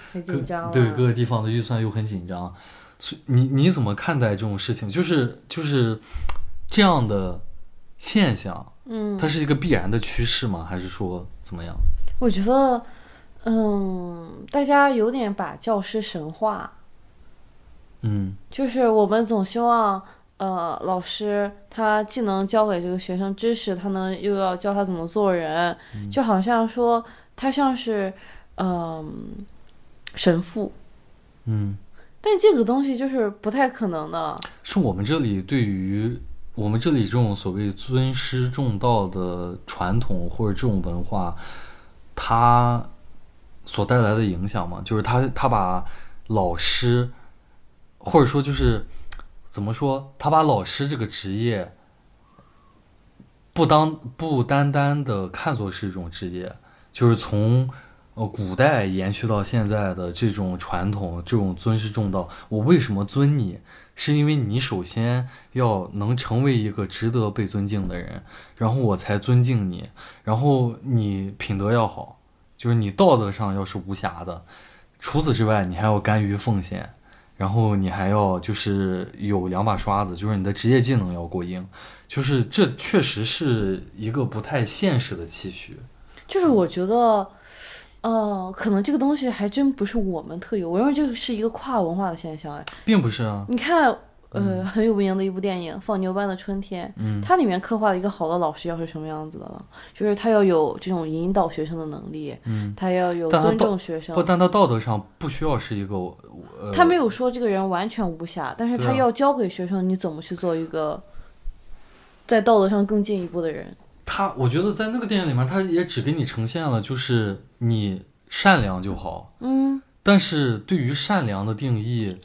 [SPEAKER 1] 对各个地方的预算又很紧张，所以你你怎么看待这种事情？就是就是这样的现象，
[SPEAKER 2] 嗯，
[SPEAKER 1] 它是一个必然的趋势吗？还是说怎么样？
[SPEAKER 2] 我觉得，嗯，大家有点把教师神化，
[SPEAKER 1] 嗯
[SPEAKER 2] 就是我们总希望，呃，老师他既能教给这个学生知识，他能又要教他怎么做人，就好像说他像是，嗯、神父，
[SPEAKER 1] 嗯，
[SPEAKER 2] 但这个东西就是不太可能的。
[SPEAKER 1] 是我们这里对于我们这里这种所谓尊师重道的传统或者这种文化，它所带来的影响嘛？就是他他把老师，或者说就是怎么说，他把老师这个职业不当不单单的看作是一种职业，就是从呃古代延续到现在的这种传统，这种尊师重道。我为什么尊你？是因为你首先要能成为一个值得被尊敬的人，然后我才尊敬你，然后你品德要好，就是你道德上要是无瑕的。除此之外，你还要甘于奉献，然后你还要就是有两把刷子，就是你的职业技能要过硬，就是这确实是一个不太现实的期许。
[SPEAKER 2] 就是我觉得，呃，可能这个东西还真不是我们特有，我认为这个是一个跨文化的现象。哎，
[SPEAKER 1] 并不是啊，
[SPEAKER 2] 你看，呃，很有名的一部电影《放牛班的春天》，
[SPEAKER 1] 嗯。
[SPEAKER 2] 它里面刻画了一个好的老师要是什么样子的了，就是他要有这种引导学生的能力，
[SPEAKER 1] 嗯，
[SPEAKER 2] 他要有尊重学生。
[SPEAKER 1] 不，。但他道德上不需要是一个呃，
[SPEAKER 2] 他没有说这个人完全无瑕，但是他要教给学生你怎么去做一个在道德上更进一步的人。
[SPEAKER 1] 他，我觉得在那个电影里面，他也只给你呈现了就是你善良就好，
[SPEAKER 2] 嗯。
[SPEAKER 1] 但是对于善良的定义，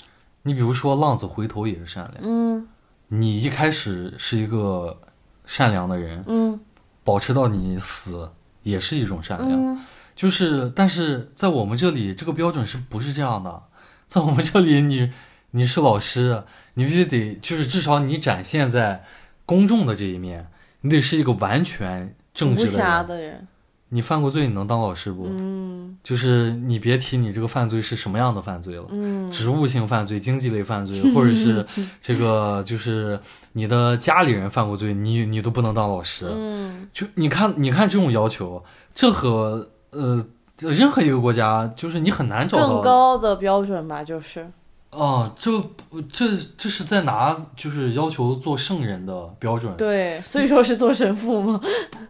[SPEAKER 1] 你比如说浪子回头也是善良，
[SPEAKER 2] 嗯
[SPEAKER 1] 你一开始是一个善良的人，
[SPEAKER 2] 嗯
[SPEAKER 1] 保持到你死也是一种善良。
[SPEAKER 2] 嗯，
[SPEAKER 1] 就是，但是在我们这里，这个标准是不是这样的？在我们这里你，你是老师，你必须得就是至少你展现在公众的这一面，你得是一个完全正直的人。
[SPEAKER 2] 的人。
[SPEAKER 1] 你犯过罪，你能当老师不？
[SPEAKER 2] 嗯
[SPEAKER 1] 就是你别提你这个犯罪是什么样的犯罪了。
[SPEAKER 2] 嗯，
[SPEAKER 1] 职务性犯罪、经济类犯罪，或者是 这个就是你的家里人犯过罪，你你都不能当老师。
[SPEAKER 2] 嗯
[SPEAKER 1] 就你看，你看这种要求，这和呃任何一个国家，就是你很难找到。
[SPEAKER 2] 更高的标准吧，就是
[SPEAKER 1] 哦，这这这是在拿就是要求做圣人的标准。
[SPEAKER 2] 对，所以说是做神父吗？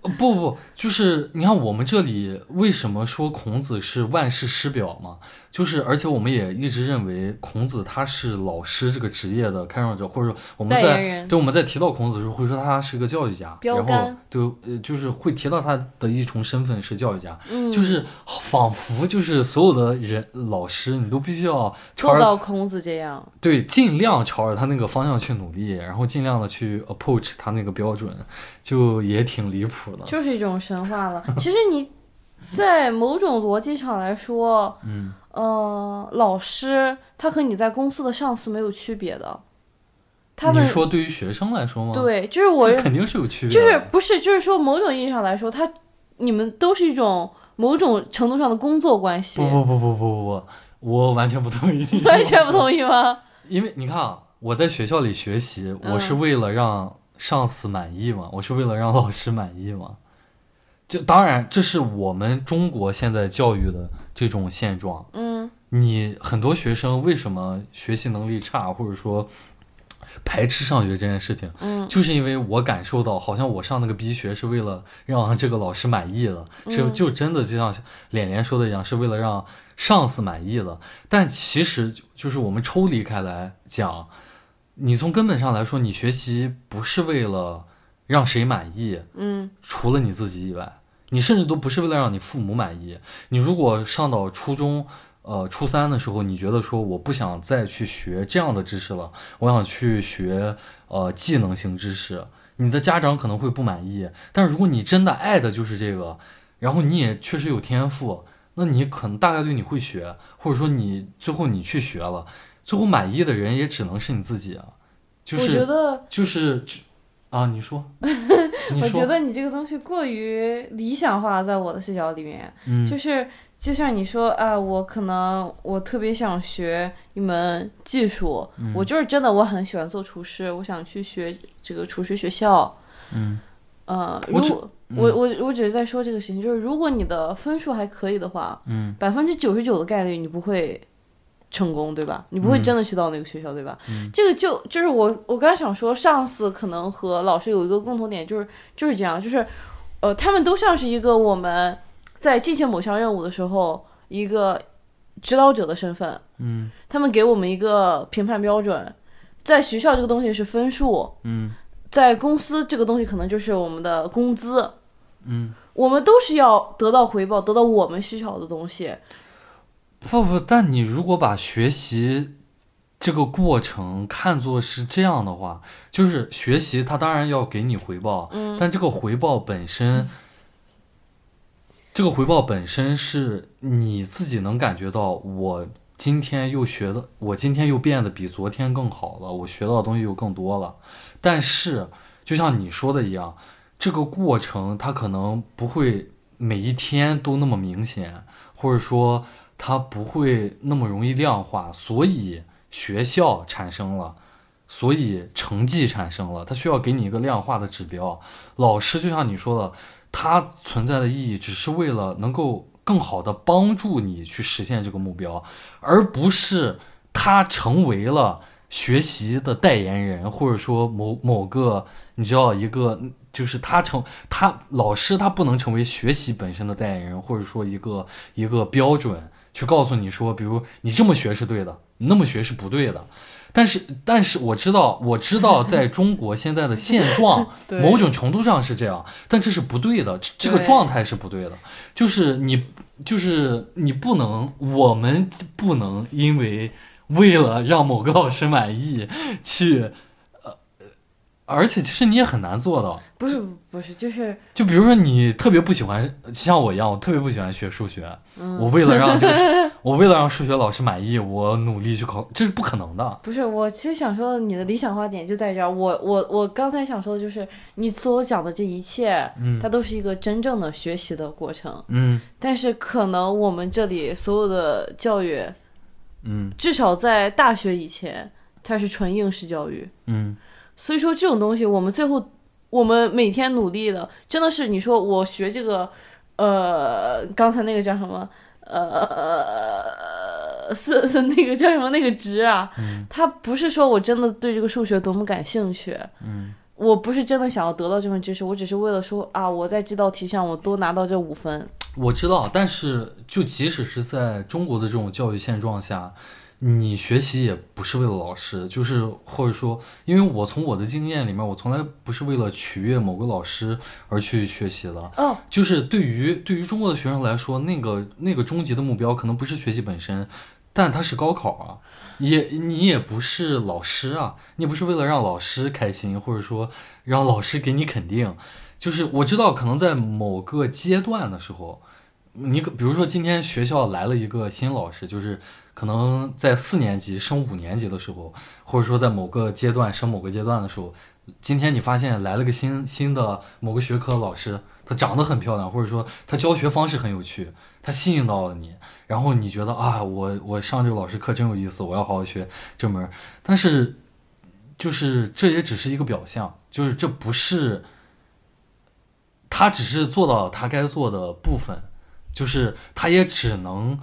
[SPEAKER 1] 呃不不，就是你看我们这里为什么说孔子是万世师表嘛？就是而且我们也一直认为孔子他是老师这个职业的开创者，或者说我们在对我们在提到孔子的时候会说他是个教育家，然后对呃就是会提到他的一重身份是教育家，
[SPEAKER 2] 嗯，
[SPEAKER 1] 就是仿佛就是所有的人老师你都必须要朝
[SPEAKER 2] 做
[SPEAKER 1] 着
[SPEAKER 2] 到孔子这样。
[SPEAKER 1] 对，尽量朝着他那个方向去努力，然后尽量的去 approach 他那个标准，就也挺离谱的。
[SPEAKER 2] 就是一种神话了。其实你在某种逻辑上来说，
[SPEAKER 1] 嗯，
[SPEAKER 2] 呃，老师他和你在公司的上司没有区别的。他们
[SPEAKER 1] 你说对于学生来说吗？，
[SPEAKER 2] 对，就是我
[SPEAKER 1] 肯定是有区别
[SPEAKER 2] 就。是不是就是说某种意义上来说，他你们都是一种某种程度上的工作关系，
[SPEAKER 1] 不不不不不不不，我完全不同意你。
[SPEAKER 2] 完全不同意吗？
[SPEAKER 1] 因为你看啊，我在学校里学习，
[SPEAKER 2] 嗯
[SPEAKER 1] 我是为了让上司满意嘛，我是为了让老师满意嘛。就当然，这是我们中国现在教育的这种现状。
[SPEAKER 2] 嗯。
[SPEAKER 1] 你很多学生为什么学习能力差，或者说排斥上学这件事情，
[SPEAKER 2] 嗯。
[SPEAKER 1] 就是因为我感受到，好像我上那个逼学是为了让这个老师满意了，是
[SPEAKER 2] 嗯
[SPEAKER 1] 就真的就像脸脸说的一样，是为了让上司满意了。但其实就就是我们抽离开来讲，你从根本上来说，你学习不是为了让谁满意，
[SPEAKER 2] 嗯。
[SPEAKER 1] 除了你自己以外，你甚至都不是为了让你父母满意。你如果上到初中，呃，初三的时候，你觉得说我不想再去学这样的知识了，我想去学呃技能型知识，你的家长可能会不满意。但是如果你真的爱的就是这个，然后你也确实有天赋，那你可能大概率你会学，或者说你最后你去学了，最后满意的人也只能是你自己啊。就是
[SPEAKER 2] 我觉得，
[SPEAKER 1] 就是就啊，你说，你 说
[SPEAKER 2] 我觉得你这个东西过于理想化，在我的视角里面，
[SPEAKER 1] 嗯。
[SPEAKER 2] 就是就像你说啊，我可能我特别想学一门技术，
[SPEAKER 1] 嗯。
[SPEAKER 2] 我就是真的我很喜欢做厨师，我想去学这个厨师学校。
[SPEAKER 1] 嗯。
[SPEAKER 2] 呃，如果我我我只是在说这个事情，就是如果你的分数还可以的话，
[SPEAKER 1] 嗯。
[SPEAKER 2] 百分之九十九的概率你不会成功，对吧？你不会
[SPEAKER 1] 嗯
[SPEAKER 2] 真的去到那个学校，对吧？
[SPEAKER 1] 嗯。
[SPEAKER 2] 这个就就是我我刚才想说，上司可能和老师有一个共同点，就是就是这样，就是呃，他们都像是一个我们在进行某项任务的时候一个指导者的身份，
[SPEAKER 1] 嗯。
[SPEAKER 2] 他们给我们一个评判标准，在学校这个东西是分数，
[SPEAKER 1] 嗯。
[SPEAKER 2] 在公司这个东西可能就是我们的工资，
[SPEAKER 1] 嗯，
[SPEAKER 2] 我们都是要得到回报，得到我们需要的东西。
[SPEAKER 1] 不不，但你如果把学习这个过程看作是这样的话，就是学习它当然要给你回报，
[SPEAKER 2] 嗯
[SPEAKER 1] 但这个回报本身，这个回报本身是你自己能感觉到，我今天又学的，我今天又变得比昨天更好了，我学到的东西又更多了。但是，就像你说的一样，这个过程它可能不会每一天都那么明显，或者说它不会那么容易量化，所以学校产生了。所以成绩产生了，它需要给你一个量化的指标。老师就像你说的，它存在的意义只是为了能够更好的帮助你去实现这个目标，而不是他成为了学习的代言人，或者说某某个你知道一个就是他成他老师他不能成为学习本身的代言人，或者说一个一个标准去告诉你说，比如你这么学是对的，你那么学是不对的。但是，但是我知道，我知道，在中国现在的现 状，某种程度上是这样，但这是不对的，这这个状态是不对的。就是你，就是你不能，我们不能因为为了让某个老师满意去，呃，而且其实你也很难做到。
[SPEAKER 2] 不是不是，就是
[SPEAKER 1] 就比如说你特别不喜欢，像我一样，我特别不喜欢学数学，
[SPEAKER 2] 嗯
[SPEAKER 1] 我为了让就是，我为了让数学老师满意，我努力去考，这是不可能的。
[SPEAKER 2] 不是我其实想说的，你的理想化点就在这儿。我我我刚才想说的就是，你所讲的这一切，
[SPEAKER 1] 嗯
[SPEAKER 2] 它都是一个真正的学习的过程。
[SPEAKER 1] 嗯
[SPEAKER 2] 但是可能我们这里所有的教育，
[SPEAKER 1] 嗯
[SPEAKER 2] 至少在大学以前，它是纯应试教育。
[SPEAKER 1] 嗯
[SPEAKER 2] 所以说这种东西，我们最后我们每天努力的，真的是你说我学这个，呃，刚才那个叫什么？呃，是是那个叫什么那个值啊，
[SPEAKER 1] 嗯
[SPEAKER 2] 它不是说我真的对这个数学多么感兴趣，
[SPEAKER 1] 嗯
[SPEAKER 2] 我不是真的想要得到这份知识，我只是为了说啊，我在这道题上我多拿到这五分。
[SPEAKER 1] 我知道，但是就即使是在中国的这种教育现状下，你学习也不是为了老师，就是或者说，因为我从我的经验里面，我从来不是为了取悦某个老师而去学习的。
[SPEAKER 2] 哦，
[SPEAKER 1] 就是对于对于中国的学生来说，那个那个终极的目标可能不是学习本身，但它是高考啊。也你也不是老师啊，你也不是为了让老师开心，或者说让老师给你肯定。就是我知道，可能在某个阶段的时候，你比如说今天学校来了一个新老师，就是可能在四年级升五年级的时候，或者说在某个阶段升某个阶段的时候，今天你发现来了个新新的某个学科老师，他长得很漂亮，或者说他教学方式很有趣，他吸引到了你，然后你觉得啊，我我上这个老师课真有意思，我要好好学这门。但是，就是这也只是一个表象，就是这不是，他只是做到他该做的部分，就是他也只能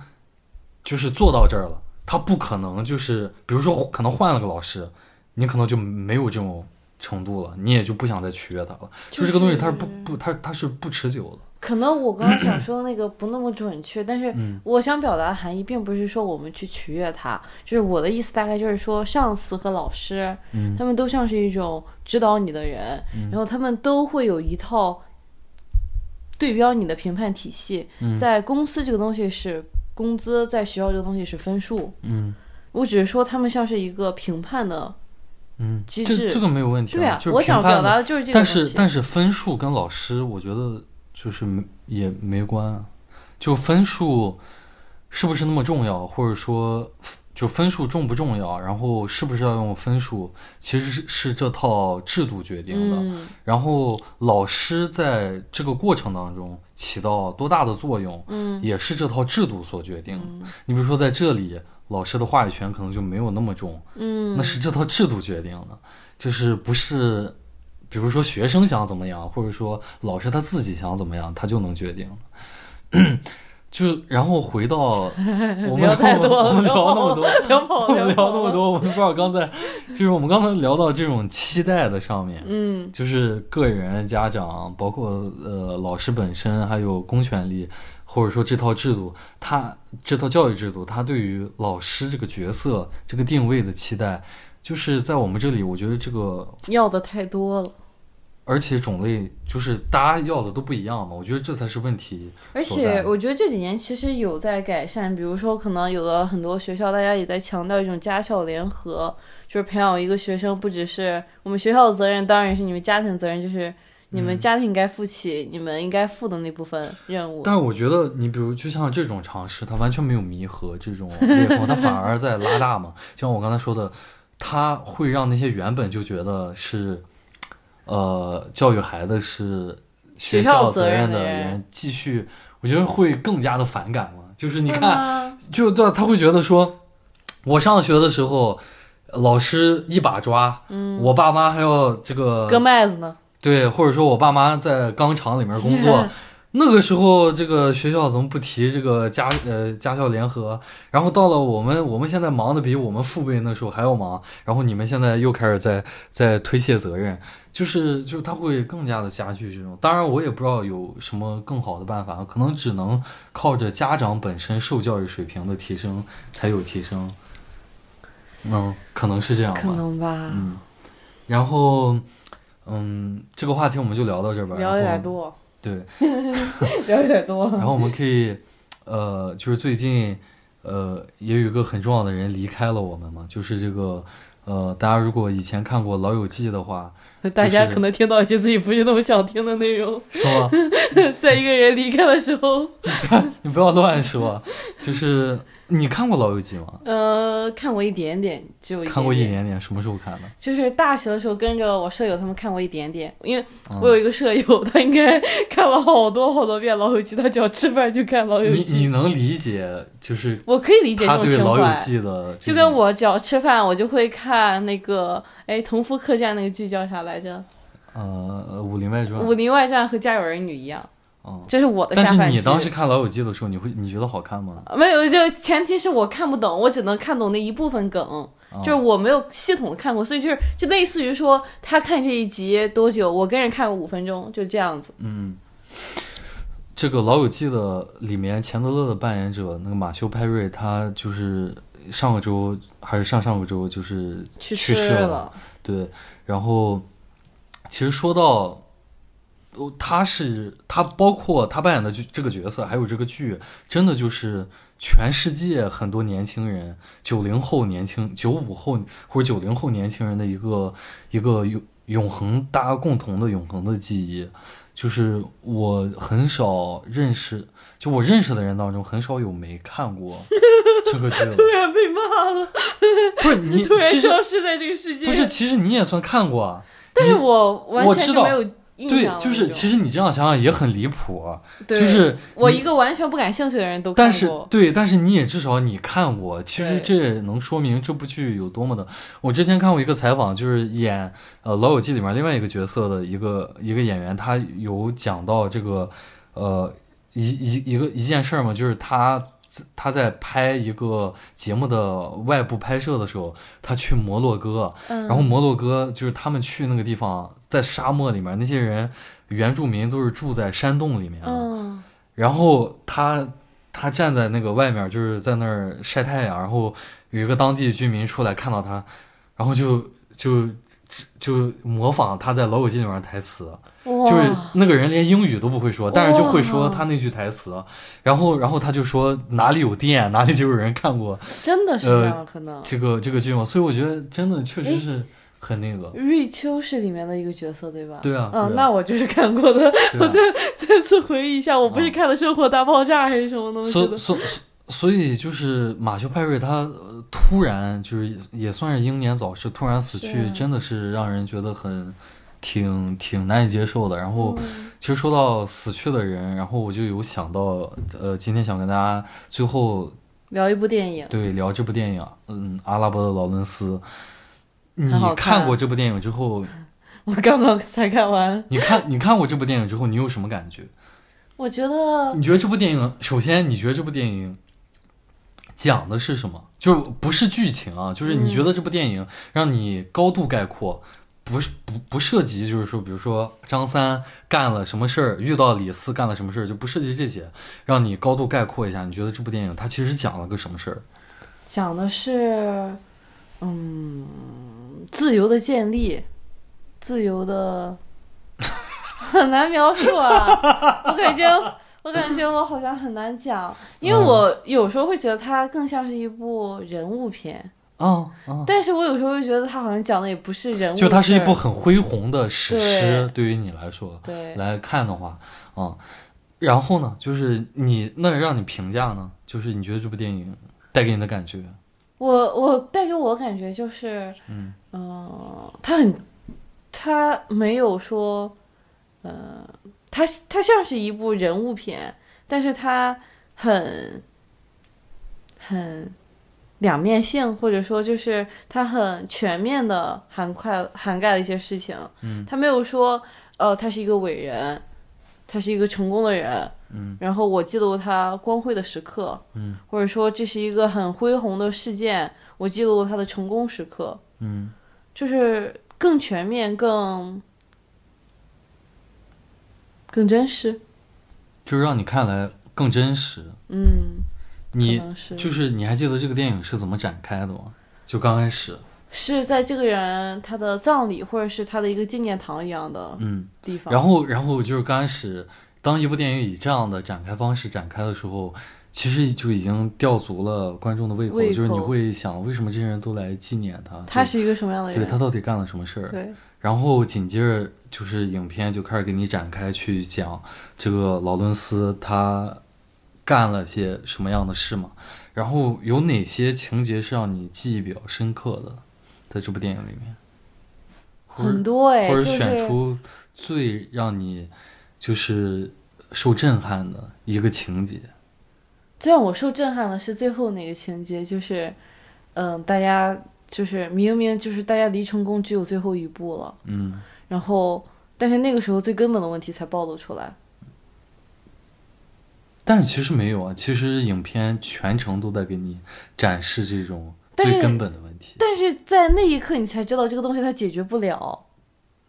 [SPEAKER 1] 就是做到这儿了，他不可能就是比如说可能换了个老师，你可能就没有这种程度了，你也就不想再取悦他了。就这个东西它是不不它它是不持久的。
[SPEAKER 2] 可能我刚刚想说的那个不那么准确，但是
[SPEAKER 1] 嗯
[SPEAKER 2] 我想表达的含义并不是说我们去取悦他，就是我的意思大概就是说，上司和老师，
[SPEAKER 1] 嗯
[SPEAKER 2] 他们都像是一种指导你的人，
[SPEAKER 1] 嗯
[SPEAKER 2] 然后他们都会有一套对标你的评判体系。
[SPEAKER 1] 嗯
[SPEAKER 2] 在公司这个东西是工资，在学校这个东西是分数。
[SPEAKER 1] 嗯
[SPEAKER 2] 我只是说他们像是一个评判的，
[SPEAKER 1] 嗯，
[SPEAKER 2] 机制
[SPEAKER 1] 这这个没有问题
[SPEAKER 2] 对啊
[SPEAKER 1] 就是，
[SPEAKER 2] 我想表达的就是这个
[SPEAKER 1] 但。是但是分数跟老师，我觉得就是没也没关啊，就分数是不是那么重要，或者说就分数重不重要，然后是不是要用分数，其实是是这套制度决定的。
[SPEAKER 2] 嗯
[SPEAKER 1] 然后老师在这个过程当中起到多大的作用，
[SPEAKER 2] 嗯
[SPEAKER 1] 也是这套制度所决定的。
[SPEAKER 2] 嗯
[SPEAKER 1] 你比如说在这里，老师的话语权可能就没有那么重，
[SPEAKER 2] 嗯，
[SPEAKER 1] 那是这套制度决定的，就是不是，比如说学生想怎么样，或者说老师他自己想怎么样，他就能决定的。就然后回到 我们
[SPEAKER 2] 聊太多了，
[SPEAKER 1] 我们聊那么多，
[SPEAKER 2] 聊跑
[SPEAKER 1] 我们
[SPEAKER 2] 了，
[SPEAKER 1] 聊那么 多，我们不知道刚才就是我们刚才聊到这种期待的上面，
[SPEAKER 2] 嗯
[SPEAKER 1] 就是个人、家长，包括呃老师本身，还有公权力，或者说这套制度，它这套教育制度，它对于老师这个角色、这个定位的期待，就是在我们这里，我觉得这个，
[SPEAKER 2] 要的太多了。
[SPEAKER 1] 而且种类就是大家要的都不一样嘛，我觉得这才是问题。
[SPEAKER 2] 而且我觉得这几年其实有在改善，比如说可能有的很多学校，大家也在强调一种家校联合，就是培养一个学生，不只是我们学校的责任，当然也是你们家庭责任，就是你们家庭该负起你们应该负的那部分任务。
[SPEAKER 1] 但是我觉得，你比如就像这种尝试，它完全没有弥合这种裂缝，它反而在拉大嘛。就像我刚才说的，它会让那些原本就觉得是，呃，教育孩子是学
[SPEAKER 2] 学校
[SPEAKER 1] 校责
[SPEAKER 2] 责任的
[SPEAKER 1] 人
[SPEAKER 2] 人，
[SPEAKER 1] 继续，我觉得会更加的反感嘛。就是你看，
[SPEAKER 2] 吗
[SPEAKER 1] 就对啊，他会觉得说，我上学的时候，老师一把抓，
[SPEAKER 2] 嗯，
[SPEAKER 1] 我爸妈还要这个
[SPEAKER 2] 割麦子呢。
[SPEAKER 1] 对，或者说我爸妈在钢厂里面工作，那个时候这个学校怎么不提这个家呃家校联合？然后到了我们我们现在忙的比我们父辈那时候还要忙，然后你们现在又开始在在推卸责任，就是就是他会更加的加剧这种。当然我也不知道有什么更好的办法，可能只能靠着家长本身受教育水平的提升才有提升。嗯，可能是这样吧。
[SPEAKER 2] 可能吧，
[SPEAKER 1] 嗯，然后，嗯，这个话题我们就聊到这儿吧。
[SPEAKER 2] 聊有点。多，
[SPEAKER 1] 对，
[SPEAKER 2] 聊有点多。
[SPEAKER 1] 然后我们可以，呃，就是最近，呃，也有一个很重要的人离开了我们嘛，就是这个，呃，大家如果以前看过《老友记》的话，
[SPEAKER 2] 大家可能听到一些自己不是那么想听的内容，
[SPEAKER 1] 是吗？
[SPEAKER 2] 在一个人离开的时候，
[SPEAKER 1] 你不要乱说，就是你看过《老友记》吗？
[SPEAKER 2] 呃，看过一点点，就
[SPEAKER 1] 看过一
[SPEAKER 2] 点，
[SPEAKER 1] 点点，什么时候看的？
[SPEAKER 2] 就是大学的时候跟着我舍友他们看过一点点，因为
[SPEAKER 1] 嗯
[SPEAKER 2] 我有一个舍友，他应该看了好多好多遍《老友记》，他只要吃饭就看《老友
[SPEAKER 1] 你
[SPEAKER 2] 记》。
[SPEAKER 1] 你能理解，就是
[SPEAKER 2] 我可以理解这
[SPEAKER 1] 他对《
[SPEAKER 2] 种情
[SPEAKER 1] 老友
[SPEAKER 2] 怀，
[SPEAKER 1] 记》的这
[SPEAKER 2] 就，跟我只要吃饭，我就会看那个哎《同福客栈》那个剧叫啥来着，
[SPEAKER 1] 呃《武林外传《
[SPEAKER 2] 武》林外传》和《家有儿女》一样。
[SPEAKER 1] 嗯，
[SPEAKER 2] 这是我的
[SPEAKER 1] 但是
[SPEAKER 2] 下饭剧。
[SPEAKER 1] 你当时看《老友记》的时候，你会你觉得好看吗？
[SPEAKER 2] 没有，就前提是我看不懂，我只能看懂那一部分梗，
[SPEAKER 1] 啊
[SPEAKER 2] 就是我没有系统的看过，所以就是就类似于说他看这一集多久，我跟人看过五分钟，就这样子。
[SPEAKER 1] 嗯，这个《老友记》的里面钱德勒的扮演者那个马修·派瑞，他就是上个周还是上上个周就是
[SPEAKER 2] 去
[SPEAKER 1] 去世
[SPEAKER 2] 了，
[SPEAKER 1] 了对，然后其实说到，哦，他是他包括他扮演的这这个角色，还有这个剧，真的就是全世界很多年轻人，九零后年轻、九五后或者九零后年轻人的一个一个永永恒大家共同的永恒的记忆。就是我很少认识，就我认识的人当中，很少有没看过这个剧的。
[SPEAKER 2] 突然被骂了，
[SPEAKER 1] 不是你，
[SPEAKER 2] 突然消失在这个世界。
[SPEAKER 1] 不是，，其实你也算看过啊。
[SPEAKER 2] 但是我完
[SPEAKER 1] 我知道
[SPEAKER 2] 全没有印象，
[SPEAKER 1] 对就是其
[SPEAKER 2] 实
[SPEAKER 1] 实你这样想想也很离谱，
[SPEAKER 2] 对
[SPEAKER 1] 就是
[SPEAKER 2] 我一个完全不感兴趣的人都看
[SPEAKER 1] 但是。对，但是你也至少你看过，其实这也能说明这部剧有多么的。我之前看过一个采访，就是演呃《老友记》里面另外一个角色的一个一个演员，他有讲到这个呃一一一个一件事儿嘛，就是他他在拍一个节目的外部拍摄的时候，他去摩洛哥，
[SPEAKER 2] 嗯，
[SPEAKER 1] 然后摩洛哥就是他们去那个地方，在沙漠里面，那些人原住民都是住在山洞里面然后他他站在那个外面，就是在那儿晒太阳，然后有一个当地居民出来看到他，然后就就就模仿他在《老友记》里面的台词，
[SPEAKER 2] 哇，
[SPEAKER 1] 就是那个人连英语都不会说，但是就会说他那句台词，然后然后他就说哪里有电，哪里就有人看过
[SPEAKER 2] 真的是
[SPEAKER 1] 呃
[SPEAKER 2] 这样，可能。
[SPEAKER 1] 这个这个剧嘛，所以我觉得真的确实是很那个，
[SPEAKER 2] 瑞秋是里面的一个角色，对吧？
[SPEAKER 1] 对啊
[SPEAKER 2] 嗯，那我就是看过的。
[SPEAKER 1] 我再？
[SPEAKER 2] 再次回忆一下，我不是
[SPEAKER 1] 嗯
[SPEAKER 2] 看的《生活大爆炸》还是什么东西的。
[SPEAKER 1] 所所所所以就是马修派瑞他呃突然就是也算是英年早逝，突然死去，真的是让人觉得很挺挺难以接受的。然后
[SPEAKER 2] 嗯
[SPEAKER 1] 其实说到死去的人，然后我就有想到，呃，今天想跟大家最后
[SPEAKER 2] 聊一部电影，
[SPEAKER 1] 对聊这部电影，嗯，《阿拉伯的劳伦斯》。你
[SPEAKER 2] 看
[SPEAKER 1] 看过这部电影之后，
[SPEAKER 2] 我刚刚才看完，
[SPEAKER 1] 你看你看过这部电影之后，你有什么感觉？
[SPEAKER 2] 我觉得
[SPEAKER 1] 你觉得这部电影，首先你觉得这部电影讲的是什么？就不是剧情啊，就是你觉得这部电影让你高度概括，不是不不涉及，就是说，比如说张三干了什么事儿，遇到李四干了什么事儿，就不涉及这些，让你高度概括一下，你觉得这部电影它其实讲了个什么事儿？
[SPEAKER 2] 讲的是，嗯，自由的建立，自由的，很难描述啊。我感觉，我感觉我好像很难讲，因为
[SPEAKER 1] 嗯
[SPEAKER 2] 我有时候会觉得它更像是一部人物片，
[SPEAKER 1] 啊啊，
[SPEAKER 2] 但是我有时候会觉得它好像讲的也不是人物，
[SPEAKER 1] 就它是一部很恢宏的史诗，
[SPEAKER 2] 对
[SPEAKER 1] 对于你来说
[SPEAKER 2] 对。
[SPEAKER 1] 来看的话，啊、然后呢，就是你那让你评价呢，就是你觉得这部电影带给你的感觉？
[SPEAKER 2] 我我带给我感觉就是，
[SPEAKER 1] 嗯。
[SPEAKER 2] 呃，他很，他没有说，呃，他他像是一部人物片，但是他很很两面性，或者说就是他很全面的涵盖涵盖了一些事情。
[SPEAKER 1] 嗯
[SPEAKER 2] 他没有说，呃，他是一个伟人，他是一个成功的人，
[SPEAKER 1] 嗯
[SPEAKER 2] 然后我记录他光辉的时刻，
[SPEAKER 1] 嗯
[SPEAKER 2] 或者说这是一个很恢宏的事件，我记录了他的成功时刻，
[SPEAKER 1] 嗯
[SPEAKER 2] 就是更全面、更更真实。
[SPEAKER 1] 就是让你看来更真实。
[SPEAKER 2] 嗯，可
[SPEAKER 1] 你就是你还记得这个电影是怎么展开的吗？就刚开始，
[SPEAKER 2] 是在这个人他的葬礼，或者是他的一个纪念堂一样的
[SPEAKER 1] 嗯，
[SPEAKER 2] 地方。
[SPEAKER 1] 然后然后就是刚开始，当一部电影以这样的展开方式展开的时候，其实就已经吊足了观众的胃口，
[SPEAKER 2] 胃口
[SPEAKER 1] 就是你会想，为什么这些人都来纪念他？
[SPEAKER 2] 他是一个什么样的人？
[SPEAKER 1] 对他到底干了什么事儿？
[SPEAKER 2] 对
[SPEAKER 1] 然后紧接着就是影片就开始给你展开去讲这个劳伦斯他干了些什么样的事嘛，然后有哪些情节是让你记忆比较深刻的，在这部电影里面，
[SPEAKER 2] 很多哎，
[SPEAKER 1] 或者选出最让你就是受震撼的一个情节。
[SPEAKER 2] 最让我受震撼的是最后那个情节，就是，嗯，大家就是明明就是大家离成功只有最后一步了，
[SPEAKER 1] 嗯
[SPEAKER 2] 然后但是那个时候最根本的问题才暴露出来。
[SPEAKER 1] 但是其实没有啊，其实影片全程都在给你展示这种最根本的问题，
[SPEAKER 2] 但是在那一刻，你才知道这个东西它解决不了。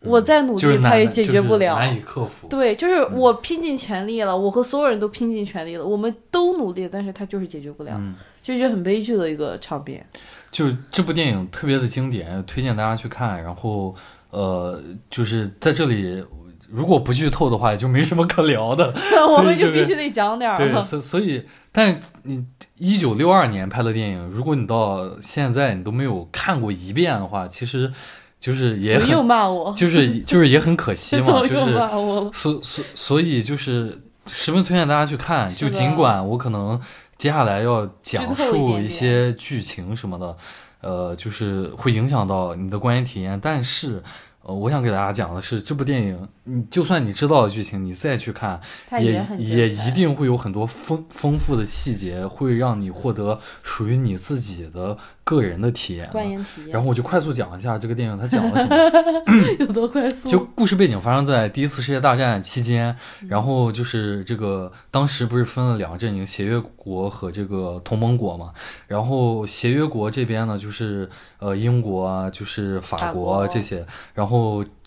[SPEAKER 2] 我再努力，它也解决不了。
[SPEAKER 1] 难以克服。
[SPEAKER 2] 对，就是我拼尽全力了，我和所有人都拼尽全力了，我们都努力，但是它就是解决不了，
[SPEAKER 1] 嗯，
[SPEAKER 2] 就觉得很悲剧的一个场面。
[SPEAKER 1] 就是这部电影特别的经典，推荐大家去看。然后，呃，就是在这里，如果不剧透的话，也就没什么可聊的。
[SPEAKER 2] 我们就必须得讲点儿
[SPEAKER 1] 对，所所以，但你一九六二年拍的电影，如果你到现在你都没有看过一遍的话，其实就是也
[SPEAKER 2] 又
[SPEAKER 1] 很，
[SPEAKER 2] 骂我？
[SPEAKER 1] 就是就是也很可惜嘛，就是
[SPEAKER 2] 骂我了？
[SPEAKER 1] 所所所以就是十分推荐大家去看，就尽管我可能接下来要讲述一些剧情什么的，呃，就是会影响到你的观影体验，但是。呃，我想给大家讲的是，这部电影，你就算你知道了剧情，你再去看，
[SPEAKER 2] 它
[SPEAKER 1] 也也一定会有很多丰丰富的细节，会让你获得属于你自己的个人的体验。
[SPEAKER 2] 观影体验。
[SPEAKER 1] 然后我就快速讲一下这个电影它讲了什么。
[SPEAKER 2] 有多快速？
[SPEAKER 1] 就故事背景发生在第一次世界大战期间，
[SPEAKER 2] 嗯
[SPEAKER 1] 然后就是这个当时不是分了两个阵营，协约国和这个同盟国嘛。然后协约国这边呢，就是呃英国啊，就是法
[SPEAKER 2] 法
[SPEAKER 1] 国啊
[SPEAKER 2] 国
[SPEAKER 1] 这些，然后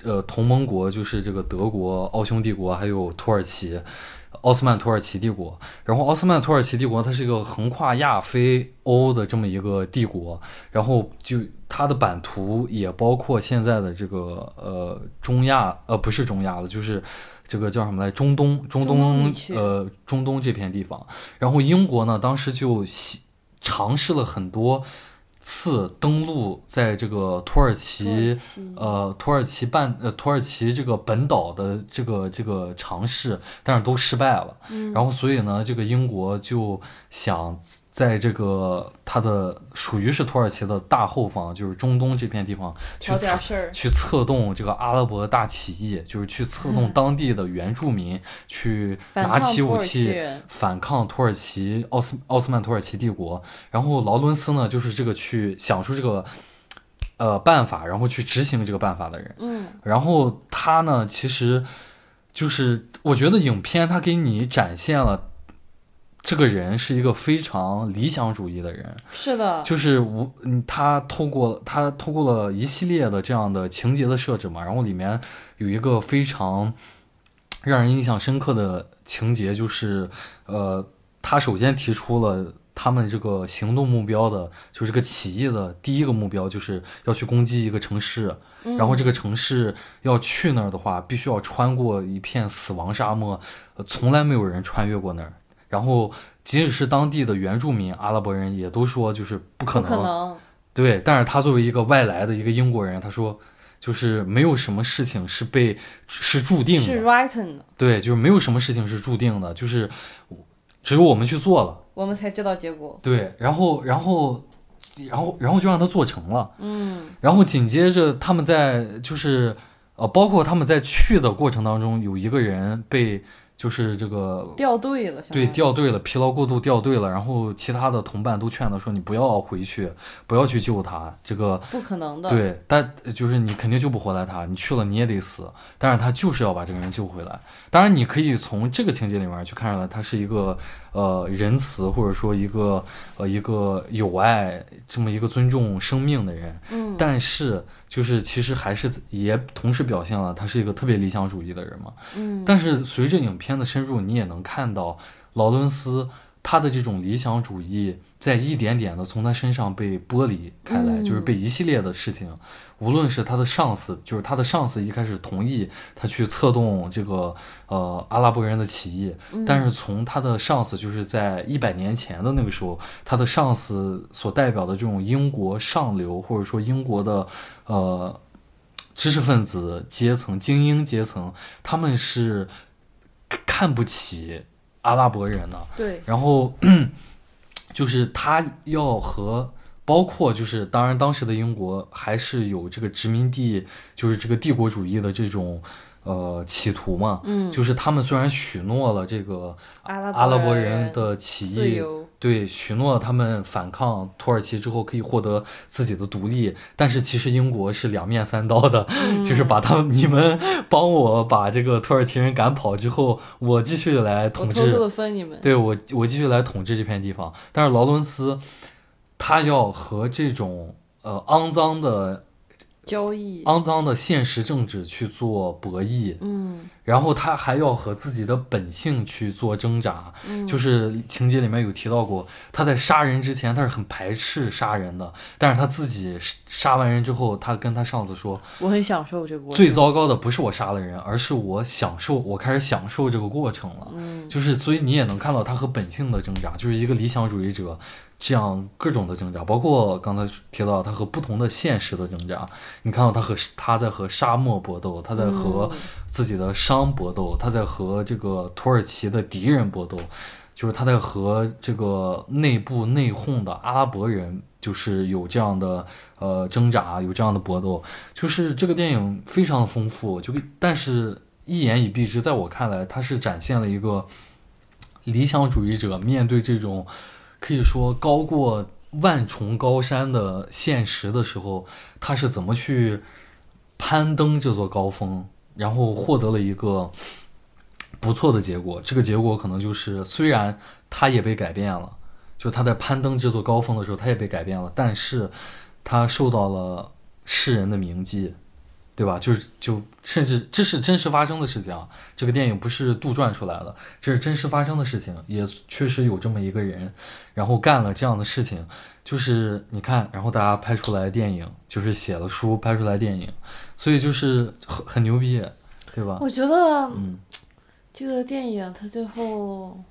[SPEAKER 1] 呃同盟国就是这个德国、奥匈帝国还有土耳其。奥斯曼土耳其帝国，然后奥斯曼土耳其帝国它是一个横跨亚非欧的这么一个帝国，然后就它的版图也包括现在的这个呃中亚呃不是中亚了，就是这个叫什么来中东中
[SPEAKER 2] 中东
[SPEAKER 1] 呃中东这片地方。然后英国呢当时就尝试了很多次登陆在这个土耳其呃土耳其半呃土耳其这个本岛的这个这个尝试，但是都失败了。
[SPEAKER 2] 嗯
[SPEAKER 1] 然后所以呢，这个英国就想在这个它的属于是土耳其的大后方，就是中东这片地方去
[SPEAKER 2] 点事儿。
[SPEAKER 1] 去策动这个阿拉伯大起义，就是去策动当地的原住民去拿起武器反抗土耳其奥斯奥斯曼土耳其帝国。然后劳伦斯呢，就是这个去想出这个呃办法，然后去执行这个办法的人。
[SPEAKER 2] 嗯，
[SPEAKER 1] 然后他呢，其实就是我觉得影片他给你展现了这个人是一个非常理想主义的人，
[SPEAKER 2] 是的，
[SPEAKER 1] 就是无嗯，他透过他透过了一系列的这样的情节的设置嘛，然后里面有一个非常让人印象深刻的情节，就是呃，他首先提出了。他们这个行动目标的，就是这个起义的第一个目标，就是要去攻击一个城市。
[SPEAKER 2] 嗯
[SPEAKER 1] 然后这个城市要去那儿的话，必须要穿过一片死亡沙漠，呃，从来没有人穿越过那儿。然后，即使是当地的原住民阿拉伯人，也都说就是不可
[SPEAKER 2] 不
[SPEAKER 1] 能。
[SPEAKER 2] 可能。
[SPEAKER 1] 对，但是他作为一个外来的一个英国人，他说，就是没有什么事情是被是注定
[SPEAKER 2] 是。written 的，
[SPEAKER 1] 对，就是没有什么事情是注定的，就是只有我们去做了。
[SPEAKER 2] 我们才知道结果。
[SPEAKER 1] 对，然后，然后，然后，然后就让他做成了。
[SPEAKER 2] 嗯，
[SPEAKER 1] 然后紧接着他们在就是呃，包括他们在去的过程当中，有一个人被就是这个
[SPEAKER 2] 掉队了，相
[SPEAKER 1] 对掉队了，疲劳过度掉队了，然后其他的同伴都劝他说：“你不要回去，不要去救他。”这个
[SPEAKER 2] 不可能的。，
[SPEAKER 1] 对，但就是你肯定救不回来他，你去了你也得死。但是他就是要把这个人救回来。当然，你可以从这个情节里面去看出来，他是一个呃仁慈，或者说一个呃一个友爱这么一个尊重生命的人。
[SPEAKER 2] 嗯，
[SPEAKER 1] 但是就是其实还是也同时表现了他是一个特别理想主义的人嘛。
[SPEAKER 2] 嗯，
[SPEAKER 1] 但是随着影片的深入，你也能看到劳伦斯他的这种理想主义在一点点的从他身上被剥离开来，
[SPEAKER 2] 嗯
[SPEAKER 1] 就是被一系列的事情，无论是他的上司，就是他的上司一开始同意他去策动这个呃阿拉伯人的起义，
[SPEAKER 2] 嗯
[SPEAKER 1] 但是从他的上司，就是在一百年前的那个时候，他的上司所代表的这种英国上流，或者说英国的呃知识分子阶层、精英阶层，他们是看不起阿拉伯人的。
[SPEAKER 2] 对，
[SPEAKER 1] 然后就是他要和包括就是当然当时的英国还是有这个殖民地，就是这个帝国主义的这种呃企图嘛。
[SPEAKER 2] 嗯，
[SPEAKER 1] 就是他们虽然许诺了这个
[SPEAKER 2] 阿拉
[SPEAKER 1] 伯人
[SPEAKER 2] 人
[SPEAKER 1] 的起义对许诺他们反抗土耳其之后可以获得自己的独立，但是其实英国是两面三刀的，就是把他们你们帮我把这个土耳其人赶跑之后，我继续来统治
[SPEAKER 2] 偷偷的分你们。
[SPEAKER 1] 对我，我继续来统治这片地方。但是劳伦斯，他要和这种呃肮脏的、
[SPEAKER 2] 交易，
[SPEAKER 1] 肮脏的现实政治去做博弈，
[SPEAKER 2] 嗯
[SPEAKER 1] 然后他还要和自己的本性去做挣扎。
[SPEAKER 2] 嗯，
[SPEAKER 1] 就是情节里面有提到过，他在杀人之前他是很排斥杀人的，但是他自己杀完人之后，他跟他上司说，
[SPEAKER 2] 我很享受这个过程。
[SPEAKER 1] 最糟糕的不是我杀了人，而是我享受，我开始享受这个过程了。
[SPEAKER 2] 嗯
[SPEAKER 1] 就是，所以你也能看到他和本性的挣扎，就是一个理想主义者这样各种的挣扎，包括刚才提到他和不同的现实的挣扎。你看到他和他在和沙漠搏斗，他在和
[SPEAKER 2] 嗯
[SPEAKER 1] 自己的伤搏斗，他在和这个土耳其的敌人搏斗，就是他在和这个内部内讧的阿拉伯人，就是有这样的呃挣扎，有这样的搏斗。就是这个电影非常的丰富，就但是一言以蔽之，在我看来，它是展现了一个理想主义者面对这种可以说高过万重高山的现实的时候，他是怎么去攀登这座高峰，然后获得了一个不错的结果。这个结果可能就是，虽然他也被改变了，就他在攀登这座高峰的时候，他也被改变了，但是他受到了世人的铭记。对吧？就是就甚至这是真实发生的事情啊，这个电影不是杜撰出来的，这是真实发生的事情，也确实有这么一个人，然后干了这样的事情，就是你看，然后大家拍出来电影，就是写了书拍出来电影，所以就是很很牛逼，对吧？
[SPEAKER 2] 我觉得
[SPEAKER 1] 嗯
[SPEAKER 2] 这个电影它最后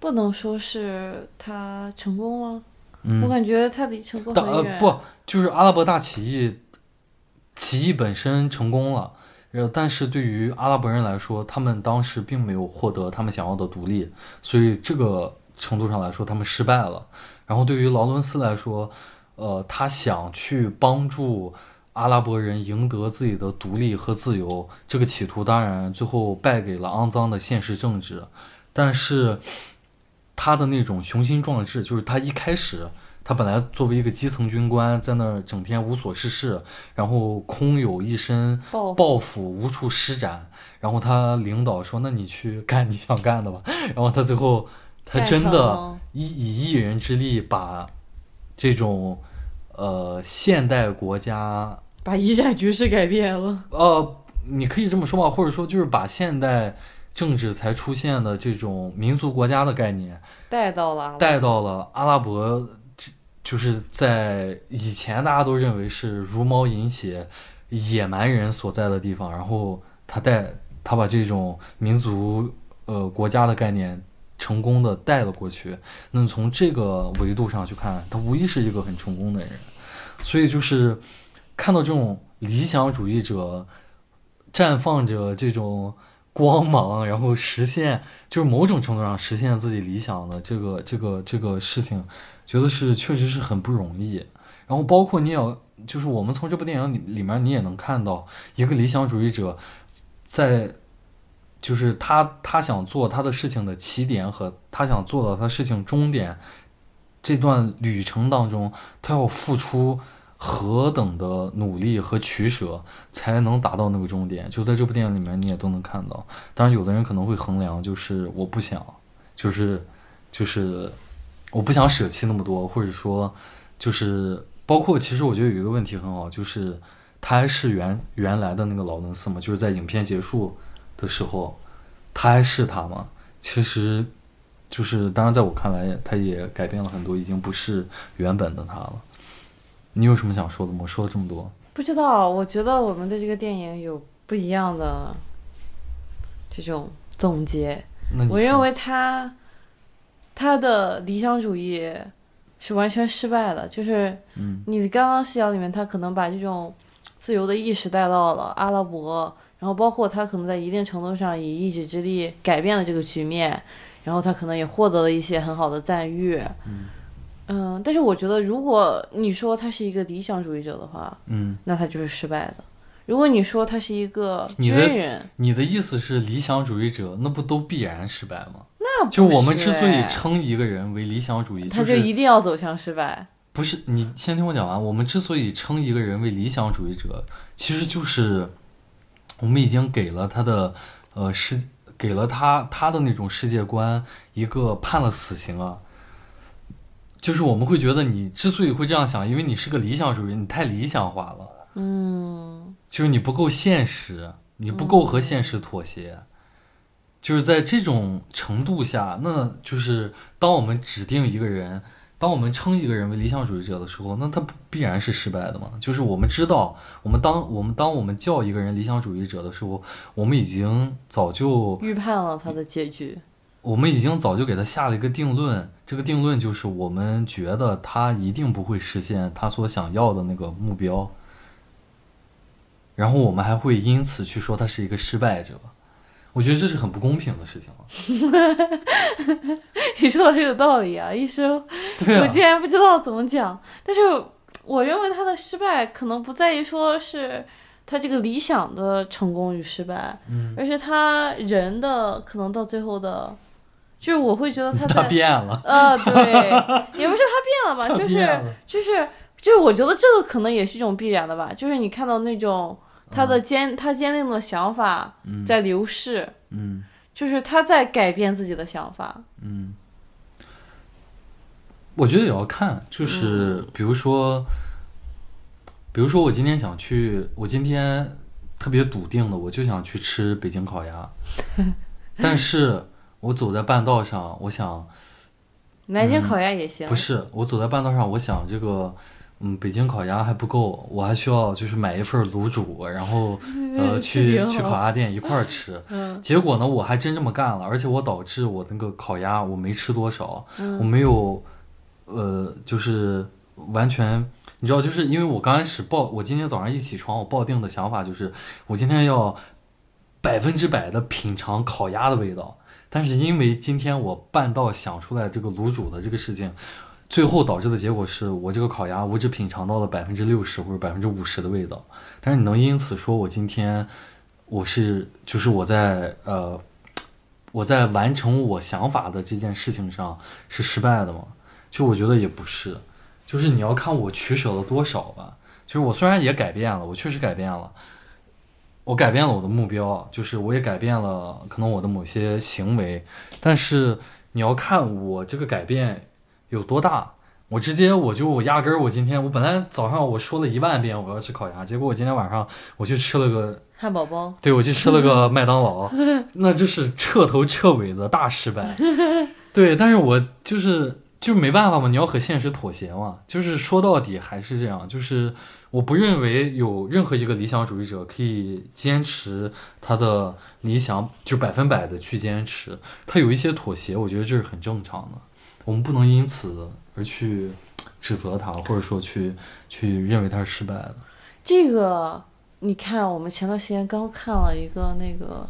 [SPEAKER 2] 不能说是它成功了，我
[SPEAKER 1] 嗯，
[SPEAKER 2] 感觉它离成功
[SPEAKER 1] 呃
[SPEAKER 2] 很远。
[SPEAKER 1] 不就是阿拉伯大起义，起义本身成功了。呃，但是对于阿拉伯人来说，他们当时并没有获得他们想要的独立，所以这个程度上来说，他们失败了。然后对于劳伦斯来说，呃，他想去帮助阿拉伯人赢得自己的独立和自由，这个企图当然最后败给了肮脏的现实政治。但是他的那种雄心壮志，就是他一开始，他本来作为一个基层军官，在那儿整天无所事事，然后空有一身抱负无处施展。然后他领导说：“那你去干你想干的吧。”然后他最后他真的以以一人之力把这种呃现代国家
[SPEAKER 2] 把一战局势改变了。
[SPEAKER 1] 呃，你可以这么说吧，或者说就是把现代政治才出现的这种民族国家的概念
[SPEAKER 2] 带到了
[SPEAKER 1] 带到了阿拉伯，这就是在以前大家都认为是茹毛饮血、野蛮人所在的地方，然后他带他把这种民族呃国家的概念成功的带了过去。那从这个维度上去看，他无疑是一个很成功的人。所以就是看到这种理想主义者绽放着这种光芒，然后实现就是某种程度上实现自己理想的这个这个这个事情，觉得是确实是很不容易。然后包括你也要，就是我们从这部电影里里面你也能看到一个理想主义者在。就是他，他想做他的事情的起点和他想做到他事情终点这段旅程当中，他要付出何等的努力和取舍，才能达到那个终点。就在这部电影里面，你也都能看到。当然，有的人可能会衡量，就是我不想，就是就是我不想舍弃那么多，或者说就是包括，其实我觉得有一个问题很好，就是他还是原原来的那个劳伦斯嘛，就是在影片结束的时候，他还是他吗？其实。就是，当然，在我看来，他也改变了很多，已经不是原本的他了。你有什么想说的吗？我说了这么多，
[SPEAKER 2] 不知道，我觉得我们对这个电影有不一样的这种总结。我认为他他的理想主义是完全失败的，就是
[SPEAKER 1] 嗯
[SPEAKER 2] 你刚刚视角里面，他可能把这种自由的意识带到了阿拉伯，然后包括他可能在一定程度上以一己之力改变了这个局面，然后他可能也获得了一些很好的赞誉。
[SPEAKER 1] 嗯
[SPEAKER 2] 嗯，但是我觉得，如果你说他是一个理想主义者的话，
[SPEAKER 1] 嗯，
[SPEAKER 2] 那他就是失败的。如果你说他是一个军人，
[SPEAKER 1] 你的意思是理想主义者，那不都必然失败吗？
[SPEAKER 2] 那
[SPEAKER 1] 就我们之所以
[SPEAKER 2] 哎
[SPEAKER 1] 称一个人为理想主义，
[SPEAKER 2] 他就一定要走向失败。
[SPEAKER 1] 不是你先听我讲完。我们之所以称一个人为理想主义者，其实就是我们已经给了他的呃世，给了他他的那种世界观一个判了死刑啊。就是我们会觉得你之所以会这样想，因为你是个理想主义，你太理想化了，
[SPEAKER 2] 嗯，
[SPEAKER 1] 就是你不够现实，你不够和现实妥协。就是在这种程度下，那就是当我们指定一个人，当我们称一个人为理想主义者的时候，那他不必然是失败的嘛？就是我们知道，我们当我们当我们叫一个人理想主义者的时候，我们已经早就
[SPEAKER 2] 预判了他的结局。
[SPEAKER 1] 我们已经早就给他下了一个定论，这个定论就是我们觉得他一定不会实现他所想要的那个目标，然后我们还会因此去说他是一个失败者。我觉得这是很不公平的事情了。
[SPEAKER 2] 你说的很有道理啊，医生，
[SPEAKER 1] 对啊，
[SPEAKER 2] 我竟然不知道怎么讲。但是我认为他的失败可能不在于说是他这个理想的成功与失败，
[SPEAKER 1] 嗯，
[SPEAKER 2] 而是他人的可能到最后的，就是我会觉得他
[SPEAKER 1] 他
[SPEAKER 2] 在
[SPEAKER 1] 变了，
[SPEAKER 2] 呃，对，也不是他变了吧，就是就是就是，我觉得这个可能也是一种必然的吧，就是你看到那种他的坚、他坚定的想法
[SPEAKER 1] 嗯。
[SPEAKER 2] 在流逝，
[SPEAKER 1] 嗯。
[SPEAKER 2] 就是他在改变自己的想法，
[SPEAKER 1] 嗯，我觉得也要看，就是比如说，比如说我今天想去，我今天特别笃定的，我就想去吃北京烤鸭，但是我走在半道上，我想
[SPEAKER 2] 南京烤鸭也行，
[SPEAKER 1] 不是，我走在半道上，我想这个。嗯，北京烤鸭还不够，我还需要就是买一份卤煮，然后 呃去去烤鸭店一块儿吃。
[SPEAKER 2] 嗯
[SPEAKER 1] 结果呢，我还真这么干了，而且我导致我那个烤鸭我没吃多少，我
[SPEAKER 2] 嗯
[SPEAKER 1] 没有，呃，就是完全，你知道，就是因为我刚开始抱，我今天早上一起床，我抱定的想法就是，我今天要百分之百的品尝烤鸭的味道，但是因为今天我半道想出来这个卤煮的这个事情。最后导致的结果是我这个烤鸭，我只品尝到了百分之六十或者百分之五十的味道，但是你能因此说我今天我是就是我在呃我在完成我想法的这件事情上是失败的吗？就我觉得也不是，就是你要看我取舍了多少吧。就是我虽然也改变了，我确实改变了，我改变了我的目标，就是我也改变了可能我的某些行为，但是你要看我这个改变有多大。我直接我就我压根儿我今天我本来早上我说了一万遍我要吃烤鸭，结果我今天晚上我去吃了个
[SPEAKER 2] 汉堡包，
[SPEAKER 1] 对，我去吃了个麦当劳，那就是彻头彻尾的大失败。对，但是我就是就是没办法嘛，你要和现实妥协嘛。就是说到底还是这样，就是我不认为有任何一个理想主义者可以坚持他的理想，就百分百的去坚持。他有一些妥协，我觉得这是很正常的。我们不能因此而去指责他，或者说去去认为他是失败的。
[SPEAKER 2] 这个你看，我们前段时间刚看了一个那个，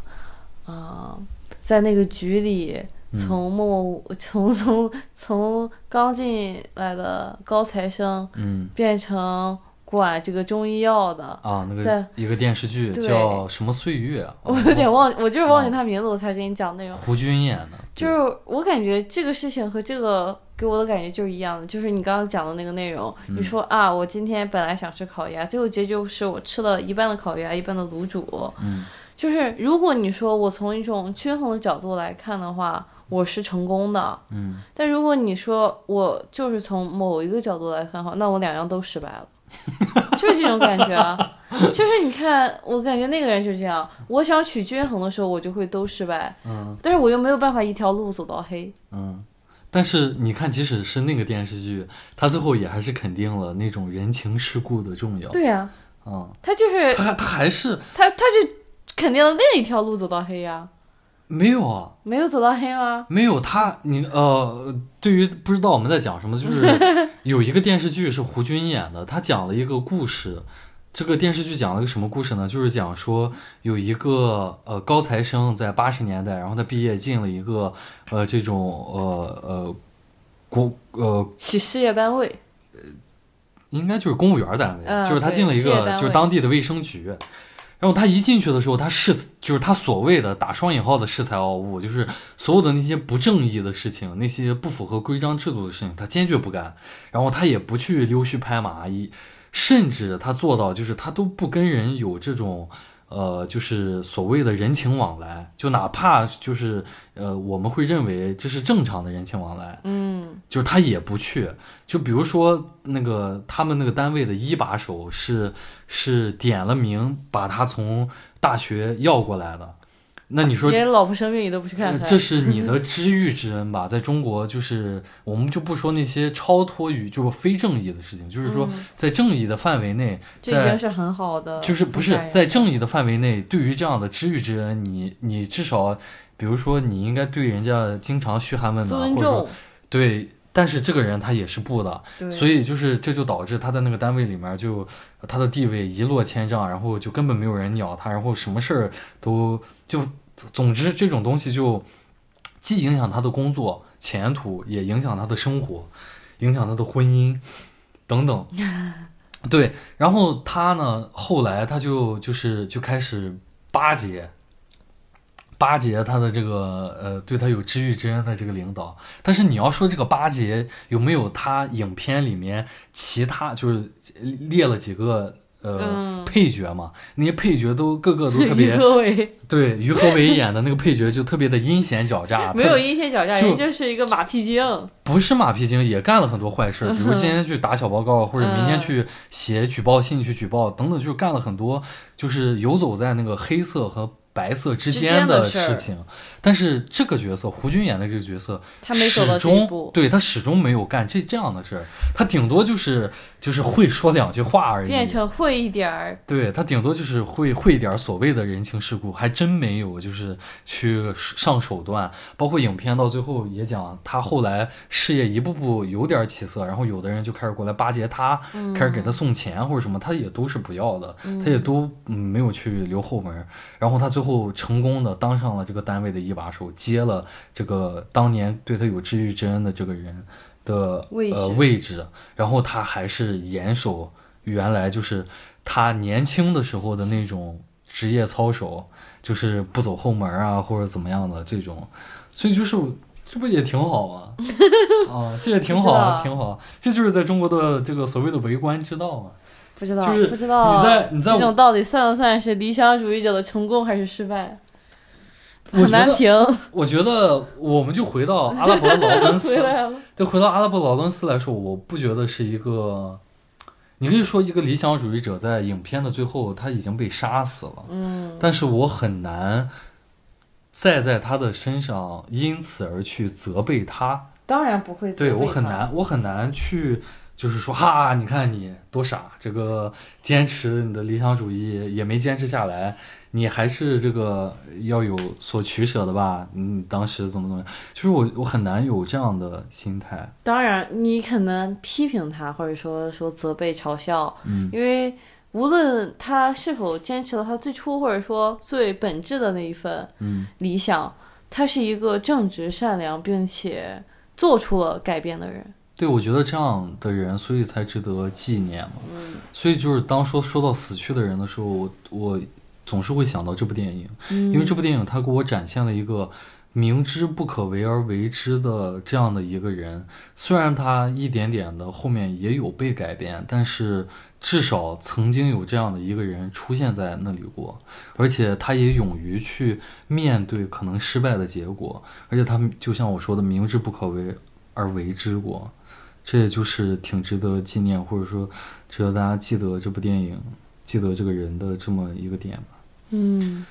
[SPEAKER 2] 啊、在那个局里，从默默无从从从刚进来的高材生
[SPEAKER 1] 嗯
[SPEAKER 2] 变成管这个中医药的，
[SPEAKER 1] 啊，那
[SPEAKER 2] 在
[SPEAKER 1] 个一个电视剧叫什么岁月啊？
[SPEAKER 2] 我有点忘，我就是忘记
[SPEAKER 1] 哦
[SPEAKER 2] 他名字，我才给你讲内容。
[SPEAKER 1] 胡军演的，
[SPEAKER 2] 就是我感觉这个事情和这个给我的感觉就是一样的，就是你刚刚讲的那个内容。
[SPEAKER 1] 嗯
[SPEAKER 2] 你说啊，我今天本来想吃烤鸭，最后结局是我吃了一半的烤鸭，一半的卤煮。
[SPEAKER 1] 嗯
[SPEAKER 2] 就是如果你说我从一种均衡的角度来看的话，我是成功的。
[SPEAKER 1] 嗯
[SPEAKER 2] 但如果你说我就是从某一个角度来看的话，那我两样都失败了。就是这种感觉啊，就是你看，我感觉那个人就是这样。我想取均衡的时候，我就会都失败，
[SPEAKER 1] 嗯
[SPEAKER 2] 但是我又没有办法一条路走到黑。
[SPEAKER 1] 嗯。但是你看，即使是那个电视剧，他最后也还是肯定了那种人情世故的重要。
[SPEAKER 2] 对呀、
[SPEAKER 1] 嗯，
[SPEAKER 2] 他就是
[SPEAKER 1] 他他还是
[SPEAKER 2] 他，他就肯定了另一条路走到黑呀、
[SPEAKER 1] 没有啊，
[SPEAKER 2] 没有走到黑吗？
[SPEAKER 1] 没有他，你呃，对于不知道我们在讲什么，就是 有一个电视剧是胡军演的，他讲了一个故事。这个电视剧讲了个什么故事呢？就是讲说有一个呃高材生在八十年代，然后他毕业进了一个呃这种呃呃国呃
[SPEAKER 2] 企事业单位，
[SPEAKER 1] 应该就是公务员单位，
[SPEAKER 2] 嗯
[SPEAKER 1] 就是他进了一个就是当地的卫生局，然后他一进去的时候，他是就是他所谓的打双引号的恃才傲物，就是所有的那些不正义的事情，那些不符合规章制度的事情，他坚决不干。然后他也不去溜须拍马，一甚至他做到就是他都不跟人有这种。呃，就是所谓的人情往来，就哪怕就是呃，我们会认为这是正常的人情往来，
[SPEAKER 2] 嗯，
[SPEAKER 1] 就是他也不去。就比如说那个他们那个单位的一把手是是点了名把他从大学要过来的。那你说，
[SPEAKER 2] 连老婆生病你都不去看看，
[SPEAKER 1] 这是你的知遇之恩吧？在中国，就是我们就不说那些超脱于就是非正义的事情，就是说在正义的范围内，
[SPEAKER 2] 这已经是很好的。
[SPEAKER 1] 就是不是在正义的范围内，对于这样的知遇之恩，你你至少，比如说你应该对人家经常嘘寒问暖，或者说对。但是这个人他也是不的，所以就是这就导致他在那个单位里面就他的地位一落千丈，然后就根本没有人鸟他，然后什么事儿都就，总之这种东西就既影响他的工作前途，也影响他的生活，影响他的婚姻等等。对，然后他呢，后来他就就是就开始巴结。巴结他的这个呃，对他有知遇之恩的这个领导，但是你要说这个巴结有没有他影片里面其他就是列了几个呃配角嘛？那些配角都个个都特别，
[SPEAKER 2] 于和伟
[SPEAKER 1] 对于和伟演的那个配角就特别的阴险狡诈，
[SPEAKER 2] 没有阴险狡诈，人就是一个马屁精，
[SPEAKER 1] 不是马屁精也干了很多坏事，比如 今天去打小报告，或者明天去写举报信去举报等等，就是干了很多，就是游走在那个黑色和。白色之间的事情，但是这个角色胡军演的这个角色，
[SPEAKER 2] 他没走
[SPEAKER 1] 到这一步，对他始终没有干这这样的事儿，他顶多就是就是会说两句话而已，
[SPEAKER 2] 变成会一点儿，
[SPEAKER 1] 对他顶多就是会会一点儿所谓的人情世故，还真没有就是去上手段，包括影片到最后也讲他后来事业一步步有点起色，然后有的人就开始过来巴结他，开始给他送钱或者什么，他也都是不要的，他也都没有去留后门，然后他最后。后成功的当上了这个单位的一把手，接了这个当年对他有知遇之恩的这个人的呃位置，然后他还是严守原来就是他年轻的时候的那种职业操守，就是不走后门啊或者怎么样的这种，所以就是这不也挺好吗？啊，这也挺好，挺好，这就是在中国的这个所谓的为官之道嘛。
[SPEAKER 2] 不知道，
[SPEAKER 1] 就是
[SPEAKER 2] 不知道
[SPEAKER 1] 你在你在
[SPEAKER 2] 这种到底算不算是理想主义者的成功还是失败？很难评。
[SPEAKER 1] 我觉得我们就回到阿拉伯劳伦斯，就回到阿拉伯劳伦斯来说，我不觉得是一个，你可以说一个理想主义者在影片的最后他已经被杀死了，
[SPEAKER 2] 嗯，
[SPEAKER 1] 但是我很难再在他的身上因此而去责备他。
[SPEAKER 2] 当然不会，
[SPEAKER 1] 对我很难，我很难去。就是说，哈，你看你多傻，这个坚持你的理想主义也没坚持下来，你还是这个要有所取舍的吧？你当时怎么怎么样？就是我，我很难有这样的心态。
[SPEAKER 2] 当然，你可能批评他，或者说说责备、嘲笑，
[SPEAKER 1] 嗯，
[SPEAKER 2] 因为无论他是否坚持了他最初或者说最本质的那一份理想，他是一个正直、善良，并且做出了改变的人。
[SPEAKER 1] 对，我觉得这样的人，所以才值得纪念嘛。
[SPEAKER 2] 嗯，
[SPEAKER 1] 所以就是当说说到死去的人的时候，我我总是会想到这部电影，因为这部电影它给我展现了一个明知不可为而为之的这样的一个人。虽然他一点点的后面也有被改变，但是至少曾经有这样的一个人出现在那里过，而且他也勇于去面对可能失败的结果，而且他就像我说的，明知不可为而为之过。这也就是挺值得纪念，或者说值得大家记得这部电影、记得这个人的这么一个点吧。
[SPEAKER 2] 嗯，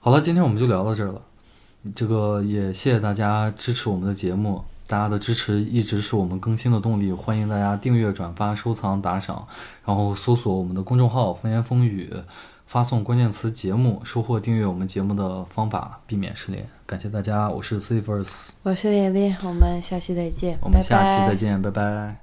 [SPEAKER 1] 好了，今天我们就聊到这儿了。这个也谢谢大家支持我们的节目，大家的支持一直是我们更新的动力。欢迎大家订阅、转发、收藏、打赏，然后搜索我们的公众号“风言风语”。发送关键词“节目”，收获订阅我们节目的方法，避免失联。感谢大家，我是 Cverse，
[SPEAKER 2] 我是连连，我们下期再见，
[SPEAKER 1] 我们下期再见，拜拜。